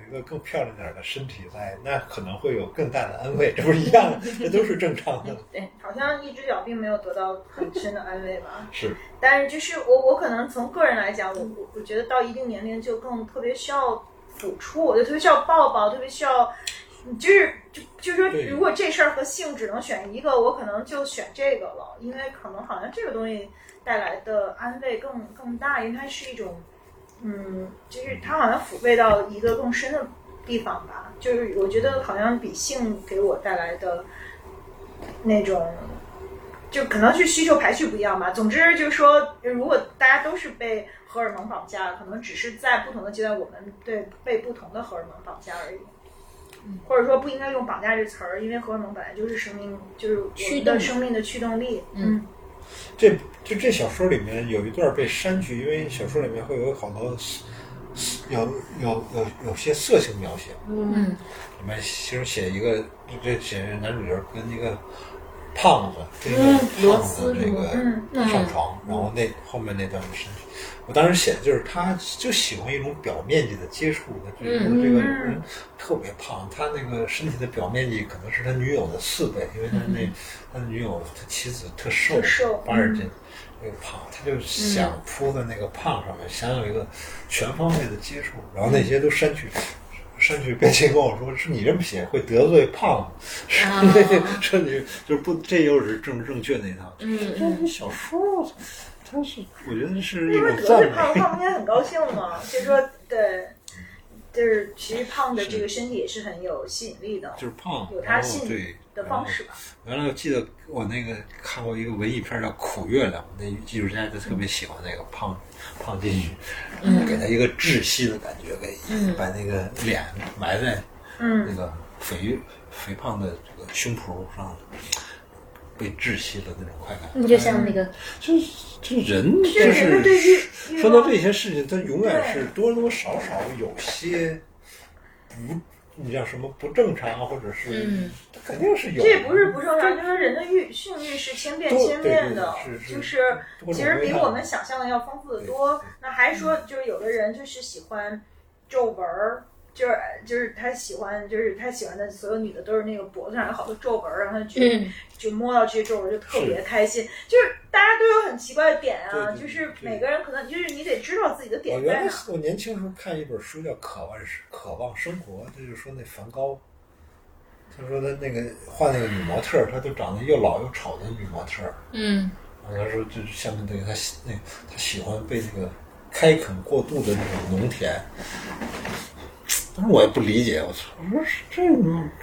有一个更漂亮点儿的身体在，那可能会有更大的安慰，这不是一样的？这都是正常的。对好像一只脚并没有得到很深的安慰吧。是，但是就是我我可能从个人来讲，我我我觉得到一定年龄就更特别需要抚触，我就特别需要抱抱，特别需要，就是就就是说，如果这事儿和性只能选一个，我可能就选这个了，因为可能好像这个东西带来的安慰更更大，因为它是一种，嗯，就是它好像抚慰到一个更深的地方吧，就是我觉得好像比性给我带来的那种。就可能是需求排序不一样吧。总之就是说，如果大家都是被荷尔蒙绑架，可能只是在不同的阶段，我们对被不同的荷尔蒙绑架而已。或者说不应该用“绑架”这词儿，因为荷尔蒙本来就是生命，就是我们的驱动生命的驱动力。嗯，这就这小说里面有一段被删去，因为小说里面会有好多有有有有些色情描写。嗯。里面其实写一个，这写男主角跟那个胖子，跟一个胖子这个嗯上床，然后那后面那段身体，我当时写的就是他就喜欢一种表面积的接触，他觉得这个人特别胖，他那个身体的表面积可能是他女友的四倍，因为他那他女友他妻子特瘦特瘦，八十斤。那个胖，他就想扑在那个胖上面，想有一个全方位的接触，然后那些都删去，删去。编辑跟我说，是你这么写会得罪胖子，是啊 说你就是不，这又是政治正确那一套。嗯这小说，它是我觉得是一因为种赞得罪胖子，胖子应该很高兴嘛。就说对，就是其实胖的这个身体也是很有吸引力的，就是胖，有他吸引的方式吧。原来我记得我那个看过一个文艺片叫《苦月亮》，那艺术家就特别喜欢那个胖胖进去，给他一个窒息的感觉，给把那个脸埋在那嗯，个肥肥胖的这个胸脯上，被窒息的那种快感。你就像那个，这这人就是说到这些事情，他永远是多多少少有些不，你叫什么不正常，或者是，嗯他肯定是有。这不是不正常，就是人的欲性欲是千变千变的就是其实比我们想象的要丰富的多。那还说，就是有的人就是喜欢皱纹儿。就是就是他喜欢，就是他喜欢的所有女的都是那个脖子上有好多皱纹儿，然后他就、嗯就摸到这些皱纹就特别开心。就是大家都有很奇怪的点啊，对对对就是每个人可能就是你得知道自己的我原来点在哪。我年轻时候看一本书叫《渴望渴望生活》，他就说那梵高，他说他那个画那个女模特儿，他都长得又老又丑的女模特。嗯然后他说，就是下面对他喜那他喜欢被那个开垦过度的那种农田。我也不理解，我操，我说是这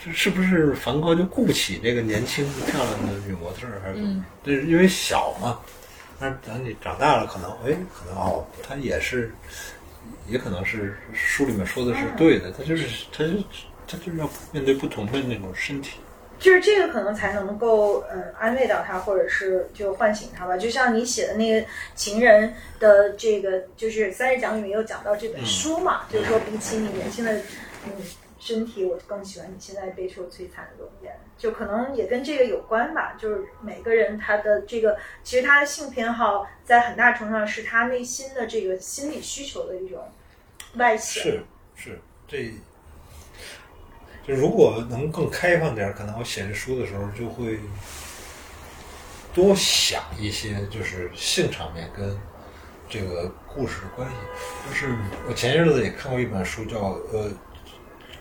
这是不是梵高就雇不起这个年轻漂亮的女模特儿，还是怎么？这是因为小嘛。但是等你长大了，可能哎，可能哦，他也是，也可能是书里面说的是对的，他就是他就他就是要面对不同的那种身体。就是这个可能才能够呃安慰到他，或者是就唤醒他吧。就像你写的那个情人的这个，就是三十讲里面有讲到这本书嘛，就是说比起你年轻的嗯身体，我更喜欢你现在备受摧残的容颜。就可能也跟这个有关吧。就是每个人他的这个，其实他的性偏好在很大程度上是他内心的这个心理需求的一种外显。是是，这就如果能更开放点儿，可能我写这书的时候就会多想一些，就是性场面跟这个故事的关系。就是我前些日子也看过一本书叫，呃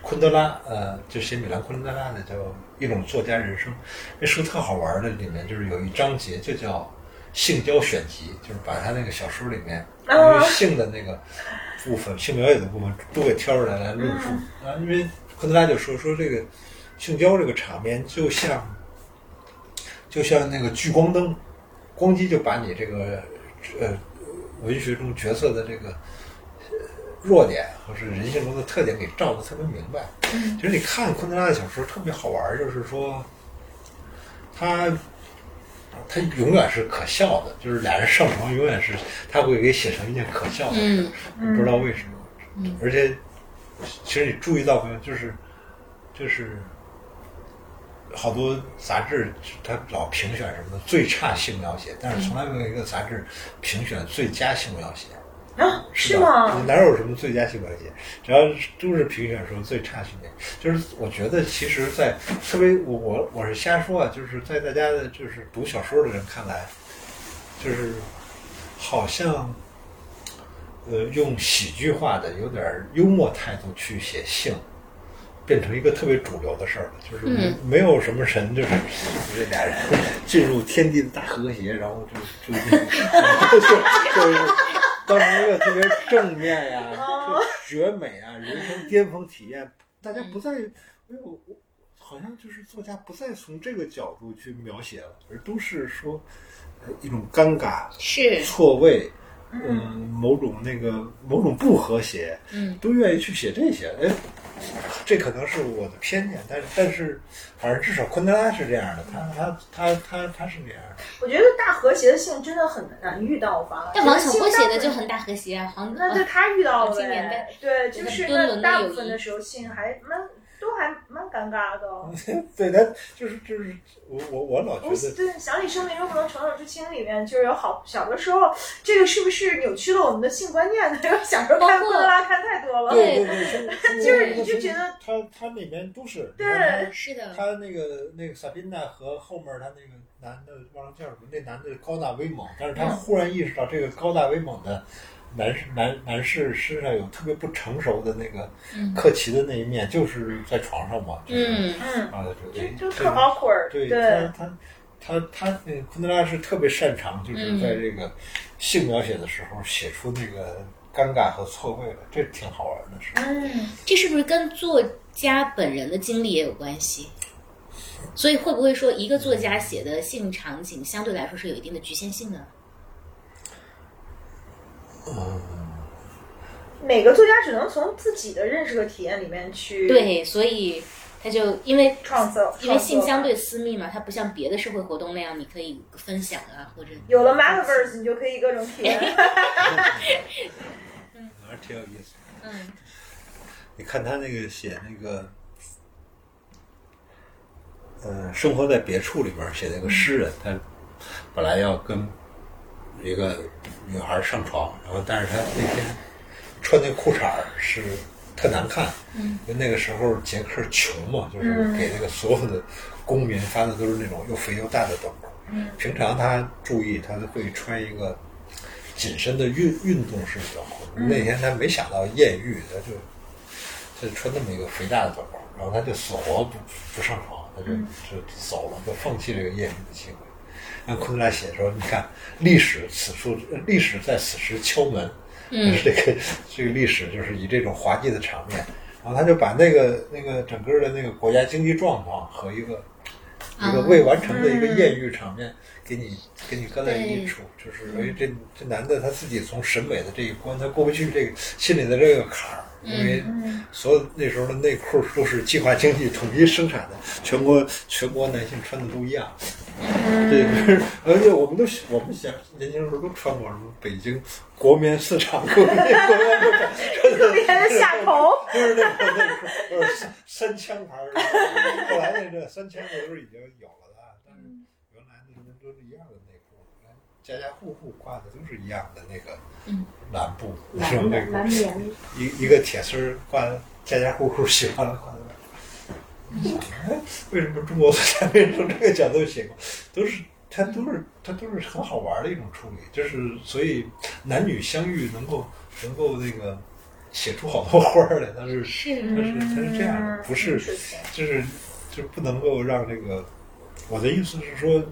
昆德拉，呃，就写米兰昆德拉的叫《一种作家人生》。那书特好玩儿的，里面就是有一章节就叫性交选集，就是把他那个小说里面关于性的那个部分、性描写的部分都给挑出来来论述。啊，因为昆德拉就说说这个性交这个场面就像就像那个聚光灯，光机就把你这个呃文学中角色的这个呃弱点或是人性中的特点给照得特别明白。其实你看昆德拉的小说特别好玩儿，就是说他他永远是可笑的，就是俩人上床永远是他会给写成一件可笑的事儿，不知道为什么。而且其实你注意到没有，就是就是好多杂志它老评选什么最差性描写，但是从来没有一个杂志评选最佳性描写。啊，是吧？吗？哪有什么最佳性描写？只要都是评选说最差性描写。就是我觉得，其实，在特别我我我是瞎说啊，就是在大家的就是读小说的人看来，就是好像呃用喜剧化的、有点幽默态度去写性。变成一个特别主流的事儿了，就是没没有什么神，就是这俩人 进入天地的大和谐，然后就就就是 就是当成一个特别正面呀、特绝美啊、人生巅峰体验，大家不再没有，好像就是作家不再从这个角度去描写了，而都是说呃一种尴尬、是错位。嗯，某种那个某种不和谐，嗯，都愿意去写这些。哎，这可能是我的偏见，但是但是，反正至少昆德拉是这样的，他他他他他是这样的。我觉得大和谐的性真的很难遇到，吧。但王小波写的就很大和谐啊，黄那对他遇到了对，就是那大部分的时候性还蛮尴尬的。对，他就是就是我我我老觉我得，对《想起生命中不能承受之轻》里面就是有好小的时候，这个是不是扭曲了我们的性观念呢？因为小时候看包括昆德拉看太多了。对对对，就是你就觉得他他里面都是对是的，他那个那个萨宾娜和后面他那个男的忘了叫什么，那男的高大威猛，但是他忽然意识到这个高大威猛的男士男男士身上有特别不成熟的那个克奇的那一面，就是在床上嘛，就是嗯嗯，啊，就就就特这 awkward。对对他他他他那昆德拉是特别擅长，就是在这个性描写的时候写出那个尴尬和错位的，这挺好玩的事。嗯，这是不是跟作家本人的经历也有关系？所以会不会说一个作家写的性场景相对来说是有一定的局限性的？每个作家只能从自己的认识和体验里面去对，所以他就因为创造，因为性相对私密嘛，它不像别的社会活动那样，你可以分享啊，或者有了 Metaverse，你就可以各种体验。还是挺有意思。嗯你看他那个写那个，呃，生活在别处里边写那个诗人，他本来要跟一个女孩上床，然后但是她那天穿那裤衩儿是特难看，嗯，因为那个时候杰克穷嘛，就是给那个所有的公民发的都是那种又肥又大的短裤，嗯，平常他注意他会穿一个紧身的运运动式短裤，那天他没想到艳遇，他就。他就穿那么一个肥大的短裤，然后他就死活不不上床，他就就走了，就放弃这个艳遇的机会。按昆德拉写说，你看历史此处，历史在此时敲门，嗯，这个这个历史就是以这种滑稽的场面，然后他就把那个那个整个的那个国家经济状况和一个一个未完成的一个艳遇场面，给你给你搁在一处，就是哎这这男的他自己从审美的这一关他过不去这个心里的这个坎儿。因为所有那时候的内裤都是计划经济统一生产的，全国全国男性穿的都一样。这个，而且我们都我们想年轻时候都穿过什么北京国棉市场、国棉 国棉的下头。就是那个那个三三枪牌儿的，后来那个三枪的都是已经有了的，但是原来那那都是一样的家家户户挂的都是一样的那个蓝布，是那个 一一个铁丝儿挂家家户户喜欢挂在那儿。哎，为什么中国作家没从这个角度写过？都是它都是它都是很好玩的一种处理，就是所以男女相遇能够能够那个写出好多 花儿来，它是是它是它是这样的，不是就是就是不能够让这个。我的意思是说，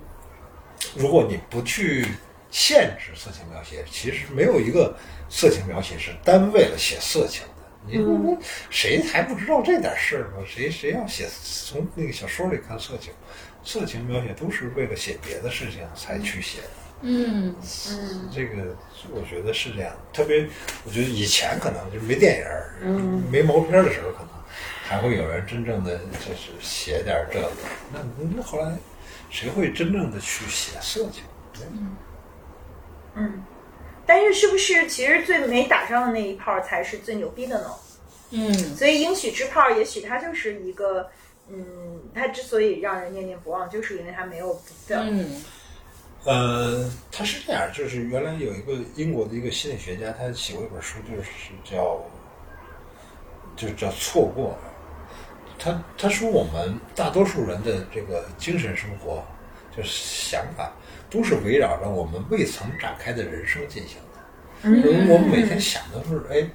如果你不去限制色情描写，其实没有一个色情描写是单为了写色情的。你谁还不知道这点事儿吗？谁谁要写从那个小说里看色情，色情描写都是为了写别的事情才去写的。嗯嗯这个我觉得是这样，特别我觉得以前可能就是没电影儿、没毛片儿的时候，可能还会有人真正的就是写点儿这个。那那后来谁会真正的去写色情？嗯，但是是不是其实最没打上的那一炮才是最牛逼的呢？嗯所以应许之炮，也许它就是一个，嗯，它之所以让人念念不忘，就是因为它没有 fulfill。嗯呃，他是这样，就是原来有一个英国的一个心理学家，他写过一本书，就是叫，就是叫错过。他他说我们大多数人的这个精神生活，就是想法，都是围绕着我们未曾展开的人生进行的。就是我们每天想的都是，哎，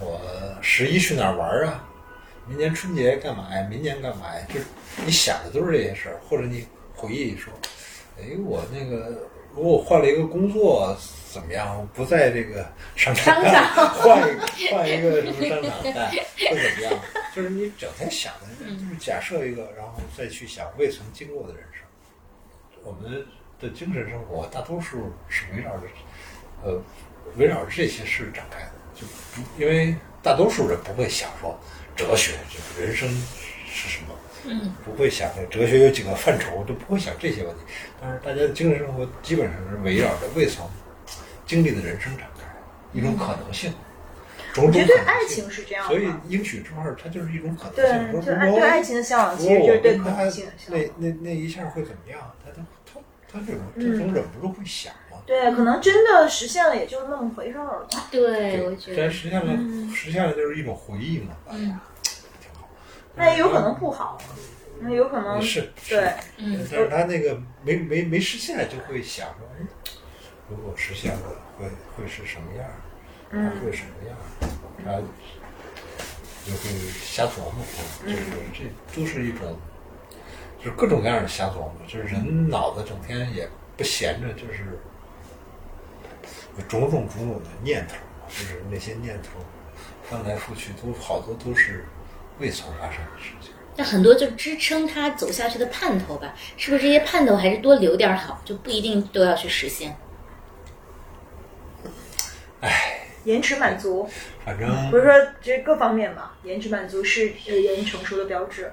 我十一去哪儿玩儿啊？明年春节干嘛呀？明年干嘛呀？就是你想的都是这些事儿，或者你回忆说，哎，我那个如果我换了一个工作怎么样？不在这个商场干，换一个换一个什么商场干会怎么样？就是你整天想的，就是假设一个，然后再去想未曾经过的人生。我们的精神生活大多数是围绕着，呃，围绕着这些事展开的，就不因为大多数人不会想说哲学就是人生是什么，嗯，不会想这哲学有几个范畴，都不会想这些问题。但是大家的精神生活基本上是围绕着未曾经历的人生展开，一种可能性，种种我觉得对可能性爱情是这样所以的。应许之后，它就是一种可能对性。，就说如果爱对爱情的向往，其实如果就是对可能性的向往。那那那一下会怎么样？他他他他这种嗯这种忍不住会想嘛。对，可能真的实现了，也就那么回事儿了。对，我觉但得实现了，实现了就是一种回忆嘛。哎呀，挺好。那也有可能不好，那有可能是对，嗯但是他那个没没没实现，就会想说，哎，如果实现了，会会是什么样会什么样儿？然后就会瞎琢磨，就是这都是一种，就是各种各样的瞎琢磨。就是人脑子整天也不闲着，就是有种种种种的念头，就是那些念头翻来覆去，都好多都是未曾发生的事情。那很多就支撑他走下去的盼头吧，是不是这些盼头还是多留点儿好，就不一定都要去实现？延迟满足，反正不是说这各方面嘛，延迟满足是呃人成熟的标志。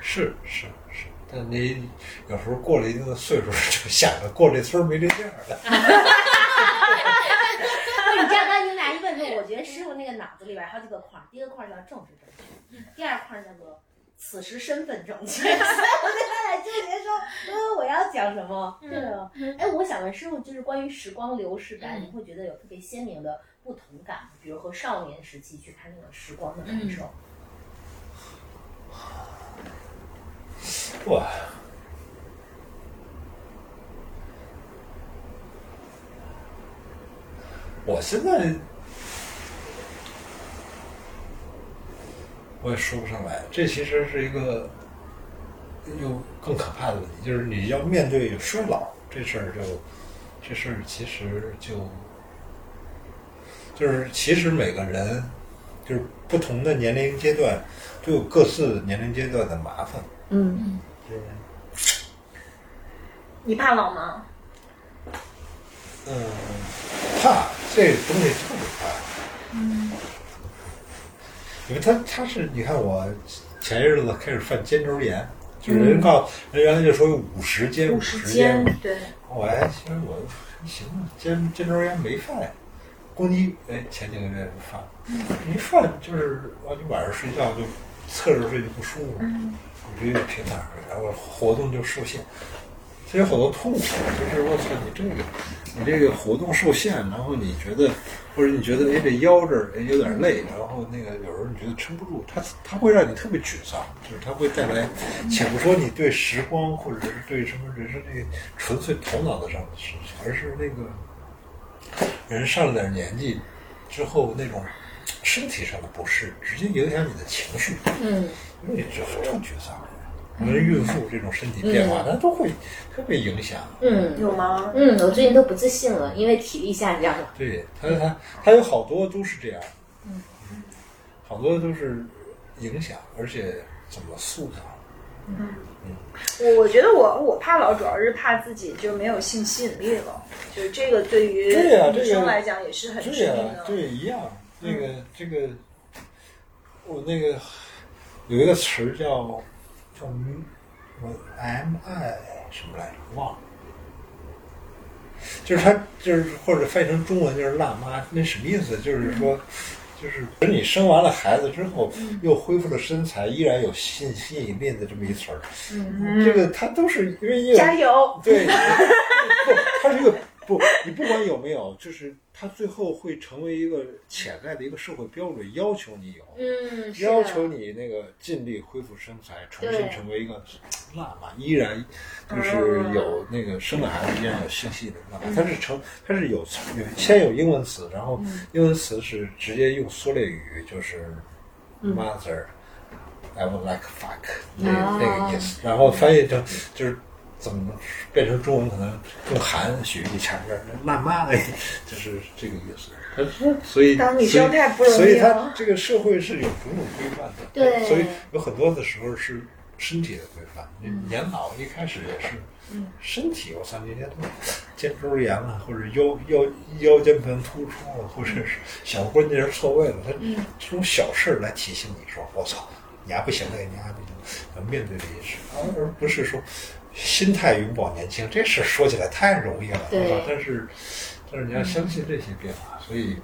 是是是，但你有时候过了一定的岁数，就想着过这村没这店儿了。你这样，刚才你们俩一问说，我觉得师傅那个脑子里边好几个框，第一个框叫政治正确，第二框叫做此时身份正确。所以我在那里纠结说，呃，我要讲什么？对啊，哎，我想问师傅，就是关于时光流逝感，嗯你会觉得有特别鲜明的不同感吗？比如和少年时期去看那个时光的感受。哇，我现在我也说不上来，这其实是一个又更可怕的问题，就是你要面对衰老这事儿，就这事儿其实就就是其实每个人就是不同的年龄阶段都有各自年龄阶段的麻烦。嗯，就是你怕老吗？嗯，怕这东西特别怕。嗯，因为他他是你看我前些日子开始犯肩周炎，就是人告诉人原来就说有五十肩五十十肩肩，，对，我还其实我行了，肩肩周炎没犯，公鸡哎前几个月就犯，一犯就是完你晚上睡觉就侧着睡就不舒服，你这个平躺着，然后活动就受限。这有好多痛苦，就是我操，你这个，你这个活动受限，然后你觉得，或者你觉得，哎，这腰这儿哎有点累，然后那个有时候你觉得撑不住，它它会让你特别沮丧，就是它会带来，且不说你对时光或者是对什么人生这个纯粹头脑的上的事情，而是那个人上了点年纪之后那种身体上的不适，直接影响你的情绪，嗯，因为你就特沮丧。我们孕妇这种身体变化，它都会特别影响。嗯有吗？嗯，我最近都不自信了，因为体力下降了。对它，它它有好多都是这样，嗯，好多都是影响，而且怎么塑造，嗯嗯我我觉得我我怕老主要是怕自己就没有性吸引力了，就是这个对于女生来讲也是很致命的。对一样。那个这个，我那个有一个词儿叫叫我 M I 什么来着，忘了。就是他就是或者翻译成中文就是辣妈，那什么意思？就是说，就是等你生完了孩子之后，又恢复了身材，依然有吸吸引力的这么一词儿。嗯这个它都是因为加油！对，不，它是一个不，你不管有没有，就是它最后会成为一个潜在的一个社会标准，要求你有，嗯，要求你那个尽力恢复身材，重新成为一个辣妈，依然就是有那个生了孩子依然有性吸引力的辣妈。它是成，它是有有先有英文词，然后英文词是直接用缩略语，就是 mother。I would like fuck 那哦。那个意思，然后翻译成就是怎么变成中文可能更含蓄一点儿，辣妈的，就是这个意思。可是所以当女生太不容易所以他这个社会是有种种规范的，对所以有很多的时候是身体的规范。你年老一开始也是，身体我操，你年头肩周炎了，或者腰腰腰间盘突出了，或者是小关节错位了，他这种小事儿来提醒你说，我操，你还不行了，你还不行，要面对这些事，而不是说心态永葆年轻。这事儿说起来太容易了，对吧？但是但是你要相信这些变化，所以。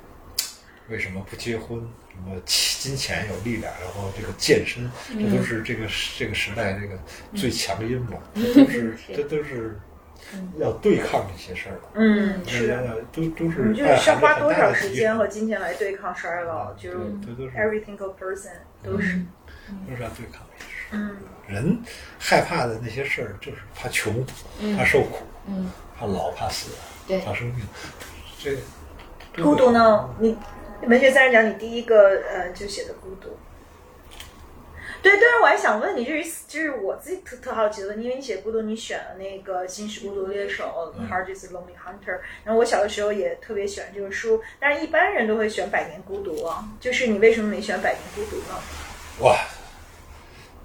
为什么不结婚？什么金钱有力量，然后这个健身，这都是这个这个时代这个最强阴谋，这都是这都是要对抗这些事儿的。嗯，大是的。都都是你，就是需要花多少时间和金钱来对抗衰老，就是 every single person 都是。都是要对抗。嗯人害怕的那些事儿，就是怕穷，怕受苦，嗯，怕老，怕死，对怕生病。这孤独呢？你文学三人讲，你第一个呃就写的孤独。对，但是我还想问你，就是就是我自己特特好奇的问题，因为你写孤独，你选了那个《新式孤独猎手》嗯 （Heart is a Lonely Hunter），然后我小的时候也特别喜欢这个书，但是一般人都会选《百年孤独》啊，就是你为什么没选《百年孤独》呢？哇，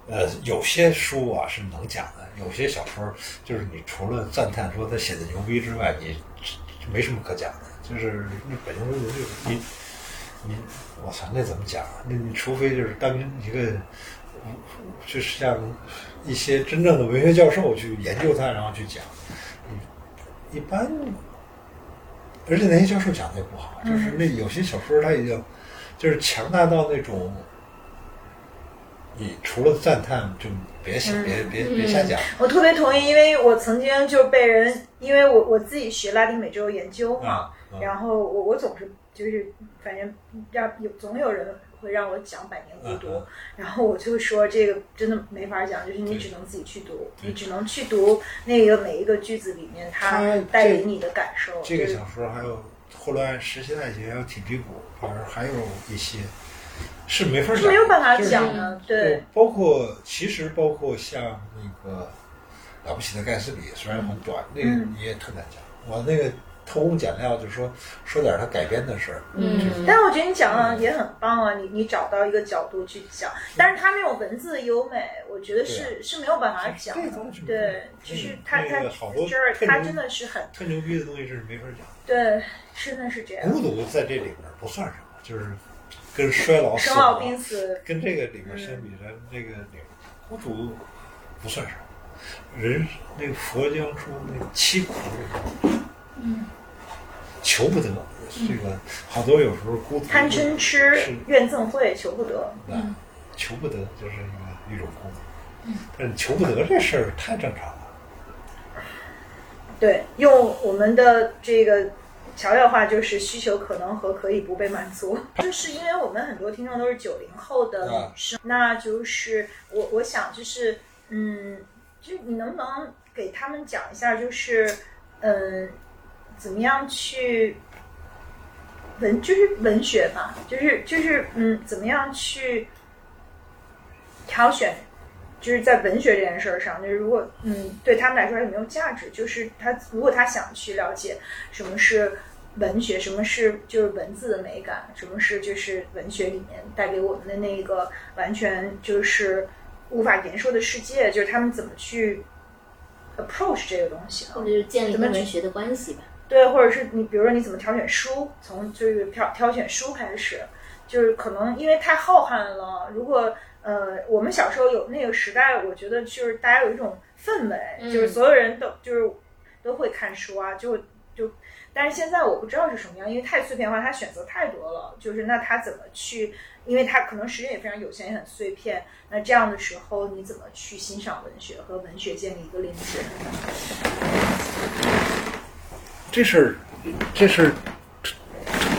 呃，有些书啊是能讲的，有些小说就是你除了赞叹说他写的牛逼之外，你没什么可讲的。就是那北京人就是你你，我操，那怎么讲啊？那你除非就是当一个，就是像一些真正的文学教授去研究它，然后去讲。一般，而且那些教授讲的也不好，就是那有些小说他已经就是强大到那种。你除了赞叹，就别想别别别瞎讲。我特别同意，因为我曾经就被人，因为我我自己学拉丁美洲研究嘛，然后我我总是就是反正让有总有人会让我讲《百年孤独》然后我就说这个真的没法讲，就是你只能自己去读，你只能去读那个每一个句子里面它它带给你的感受。这个小说还有后来实习爱情，还有铁皮鼓，反正还有一些是没法讲，是没有办法就是讲的，对。包括其实包括像那个了不起的盖茨比，虽然很短，那个嗯你也特难讲。我那个偷工减料，就说说点他改编的事儿，嗯，但是我觉得你讲的也很棒啊，你你找到一个角度去讲，但是他那种文字优美，我觉得是、是没有办法讲的。对，就是它那它个好多这儿特牛它真的是很特牛逼的东西是没法讲。对，真的是这样。孤独在这里面不算什么，就是跟衰老、死生老亡病死，跟这个里面相比，咱这个里面孤独不算什么。人那个佛经说那个七苦，嗯，求不得，这个好多有时候孤独贪嗔痴怨憎会，求不得。嗯，求不得就是一个一种孤独。但是求不得这事儿太正常了。对，用我们的这个乔调话就是需求可能和可以不被满足，就是因为我们很多听众都是九零后的女生，那就是我我想就是嗯，就你能不能给他们讲一下，就是嗯，怎么样去文就是文学嘛，就是就是嗯，怎么样去挑选就是在文学这件事儿上，就是如果嗯对他们来说有没有价值，就是他如果他想去了解什么是文学，什么是就是文字的美感，什么是就是文学里面带给我们的那个完全就是无法言说的世界，就是他们怎么去 approach 这个东西啊或者？就是建立跟文学的关系吧。对，或者是你比如说你怎么挑选书，从就是挑挑选书开始，就是可能因为太浩瀚了，如果呃我们小时候有那个时代，我觉得就是大家有一种氛围，就是所有人都就是都会看书啊，就就。但是现在我不知道是什么样，因为太碎片化，他选择太多了。就是那他怎么去？因为他可能时间也非常有限，也很碎片。那这样的时候，你怎么去欣赏文学和文学建立一个连接？这事儿，这事儿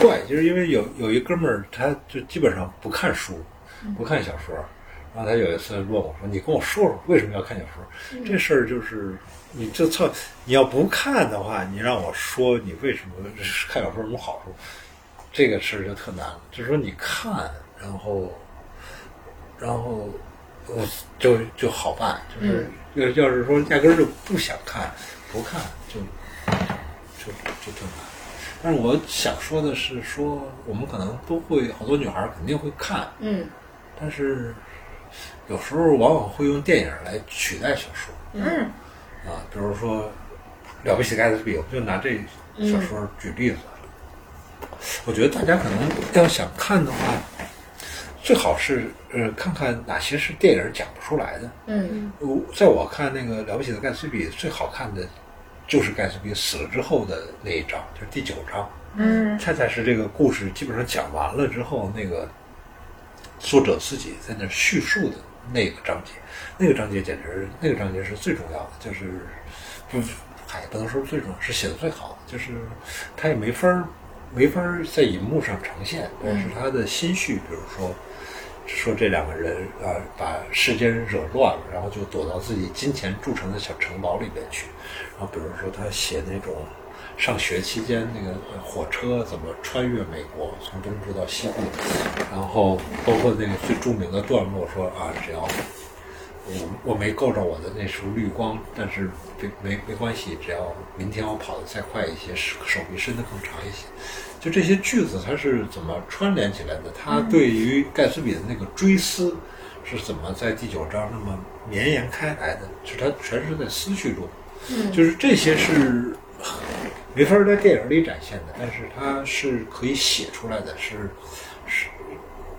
怪，就是因为有有一哥们儿，他就基本上不看书，不看小说。然后他有一次问我说：“你跟我说说为什么要看小说？”这事儿就是，你这操，你要不看的话，你让我说你为什么看小说有什么好处，这个事儿就特难了。就是说你看，然后，然后我就就好办，就是要要是说压根儿就不想看，不看就就就挺难。但是我想说的是说，我们可能都会，好多女孩儿肯定会看，嗯但是有时候往往会用电影来取代小说嗯啊，比如说《了不起的盖茨比》，我就拿这小说举例子。我觉得大家可能要想看的话，最好是呃看看哪些是电影讲不出来的。嗯我在我看那个《了不起的盖茨比》最好看的，就是盖茨比死了之后的那一章，就是第九章。嗯恰恰是这个故事基本上讲完了之后，那个作者自己在那叙述的那个章节，那个章节简直，那个章节是最重要的，就是不，哎，不能说最重要，是写的最好的，就是他也没法儿没法儿在银幕上呈现，但是他的心绪，比如说。说这两个人啊、把世间惹乱了，然后就躲到自己金钱铸成的小城堡里边去。然后比如说他写那种上学期间那个呃火车怎么穿越美国，从东部到西部，然后包括那个最著名的段落说啊，只要我我没够着我的那束绿光，但是没没没关系，只要明天我跑得再快一些，手手臂伸得更长一些。就这些句子，它是怎么串联起来的？它对于盖茨比的那个追思是怎么在第九章那么绵延开来的？就是它全是在思绪中，就是这些是没法在电影里展现的，但是它是可以写出来的，是是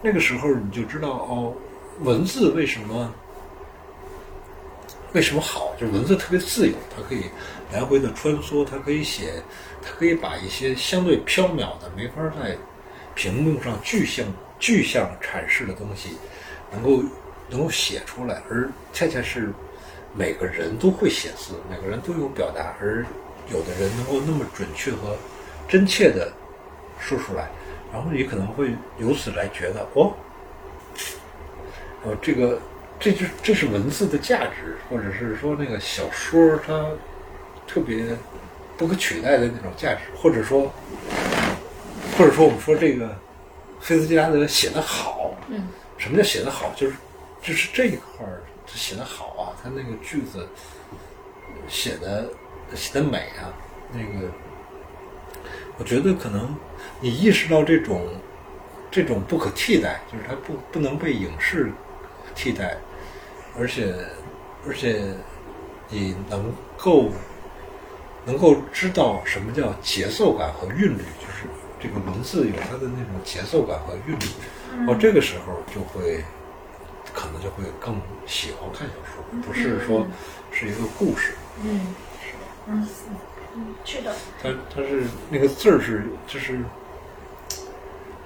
那个时候你就知道哦，文字为什么为什么好？就是文字特别自由，它可以来回的穿梭，它可以写，它可以把一些相对缥缈的、没法在屏幕上具象具象阐释的东西，能够能够写出来，而恰恰是每个人都会写字，每个人都有表达，而有的人能够那么准确和真切的说出来，然后你可能会由此来觉得哦，呃，这个这就这是文字的价值，或者是说那个小说它特别不可取代的那种价值，或者说，或者说我们说这个菲茨杰拉德写的好，嗯，什么叫写的好？就是就是这一块儿他写的好啊，他那个句子写的写的美啊，那个我觉得可能你意识到这种这种不可替代，就是它不不能被影视替代，而且而且你能够能够知道什么叫节奏感和韵律，就是这个文字有它的那种节奏感和韵律。哦，这个时候就会可能就会更喜欢看小说，不是说是一个故事。嗯嗯嗯，是的，它它是那个字儿是就是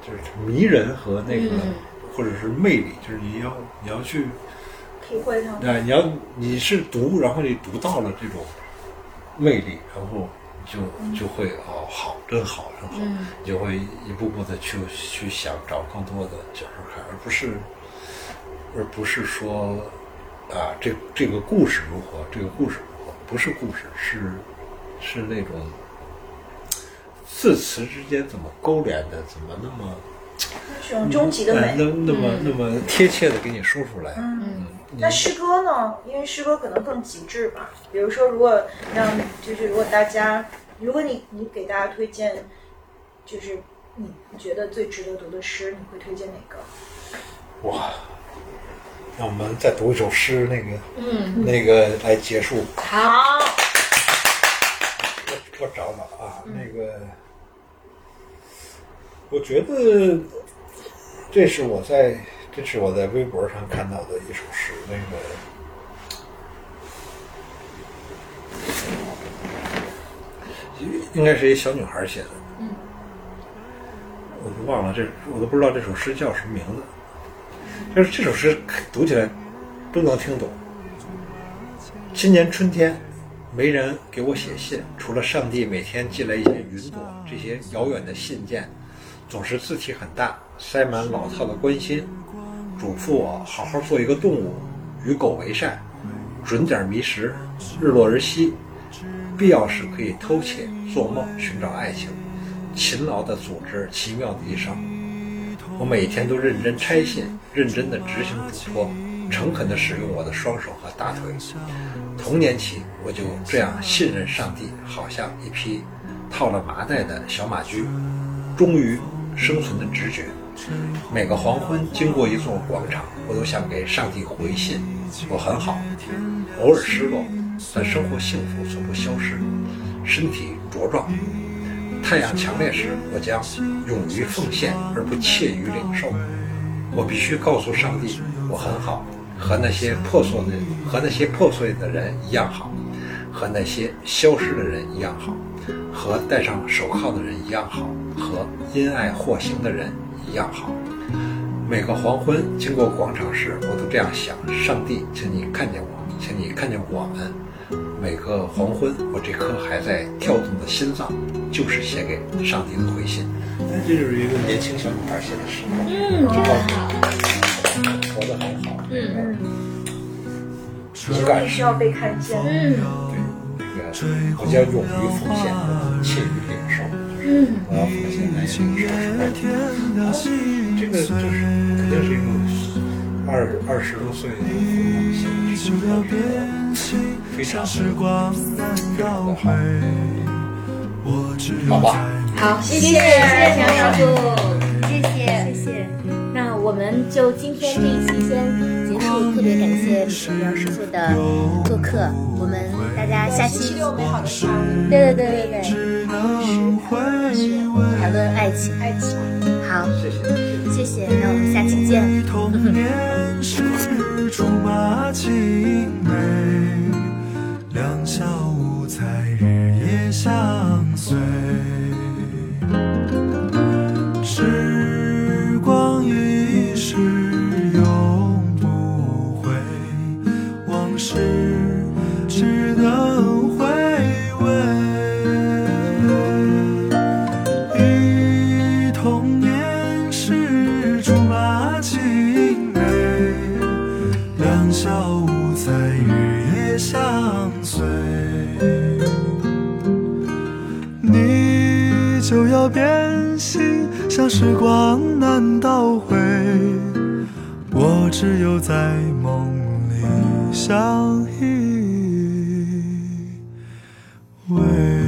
就是迷人和那个、嗯。或者是魅力，就是你要你要去体会它。啊，你要你是读，然后你读到了这种魅力，然后就就会哦，好，真好，真好，嗯。你就会一步步的去去想找更多的角度看，而不是而不是说啊，这这个故事如何，这个故事不是故事，是是那种字词之间怎么勾连的，怎么那么是种终极的美。呃那那么那么贴切的给你说出来，嗯嗯，那诗歌呢？因为诗歌可能更极致吧。比如说，如果让就是如果大家，如果你你给大家推荐，就是你觉得最值得读的诗，你会推荐哪个？哇，让我们再读一首诗，那个嗯，那个来结束。好，我我找找啊，那个，我觉得这是我在这是我在微博上看到的一首诗，那个应该是一小女孩写的，我都忘了这，我都不知道这首诗叫什么名字。就是这首诗读起来不能听懂。今年春天，没人给我写信，除了上帝每天寄来一些云朵，这些遥远的信件，总是字体很大，塞满老套的关心，嘱咐我好好做一个动物，与狗为善，准点迷食，日落而息，必要时可以偷窃、做梦、寻找爱情，勤劳地组织奇妙的一生。我每天都认真拆信，认真的执行嘱托，诚恳地使用我的双手和大腿。童年起，我就这样信任上帝，好像一匹套了麻袋的小马驹，忠于生存的直觉。每个黄昏经过一座广场，我都想给上帝回信：我很好，偶尔失落，但生活幸福从不消失，身体茁壮。太阳强烈时，我将勇于奉献而不怯于领受。我必须告诉上帝，我很好，和那些破碎的和那些破碎的人一样好，和那些消失的人一样好，和戴上手铐的人一样好，和因爱获刑的人一样好。每个黄昏经过广场时，我都这样想：上帝，请你看见我，请你看见我们。每个黄昏，我这颗还在跳动的心脏，就是写给上帝的回信。那这就是一个年轻小女孩写的诗，嗯，真的好，活得很好，嗯勇敢需要被看见。嗯对，那个我将勇于奉献，怯于领受。嗯，我要奉献来领受什么？这个就是肯定是一个二二十多岁非常非常的好。好吧，好，谢谢谢谢杨少主，谢谢。谢谢。那我们就今天这一期先结束，特别感谢杨师傅的做客，我们大家下期对对对对。对，谈论爱情，爱情。好，谢谢。谢谢，那我们下期见。童年时竹马青梅，两小无猜，日夜相随。让时光难倒回我只有在梦里相依偎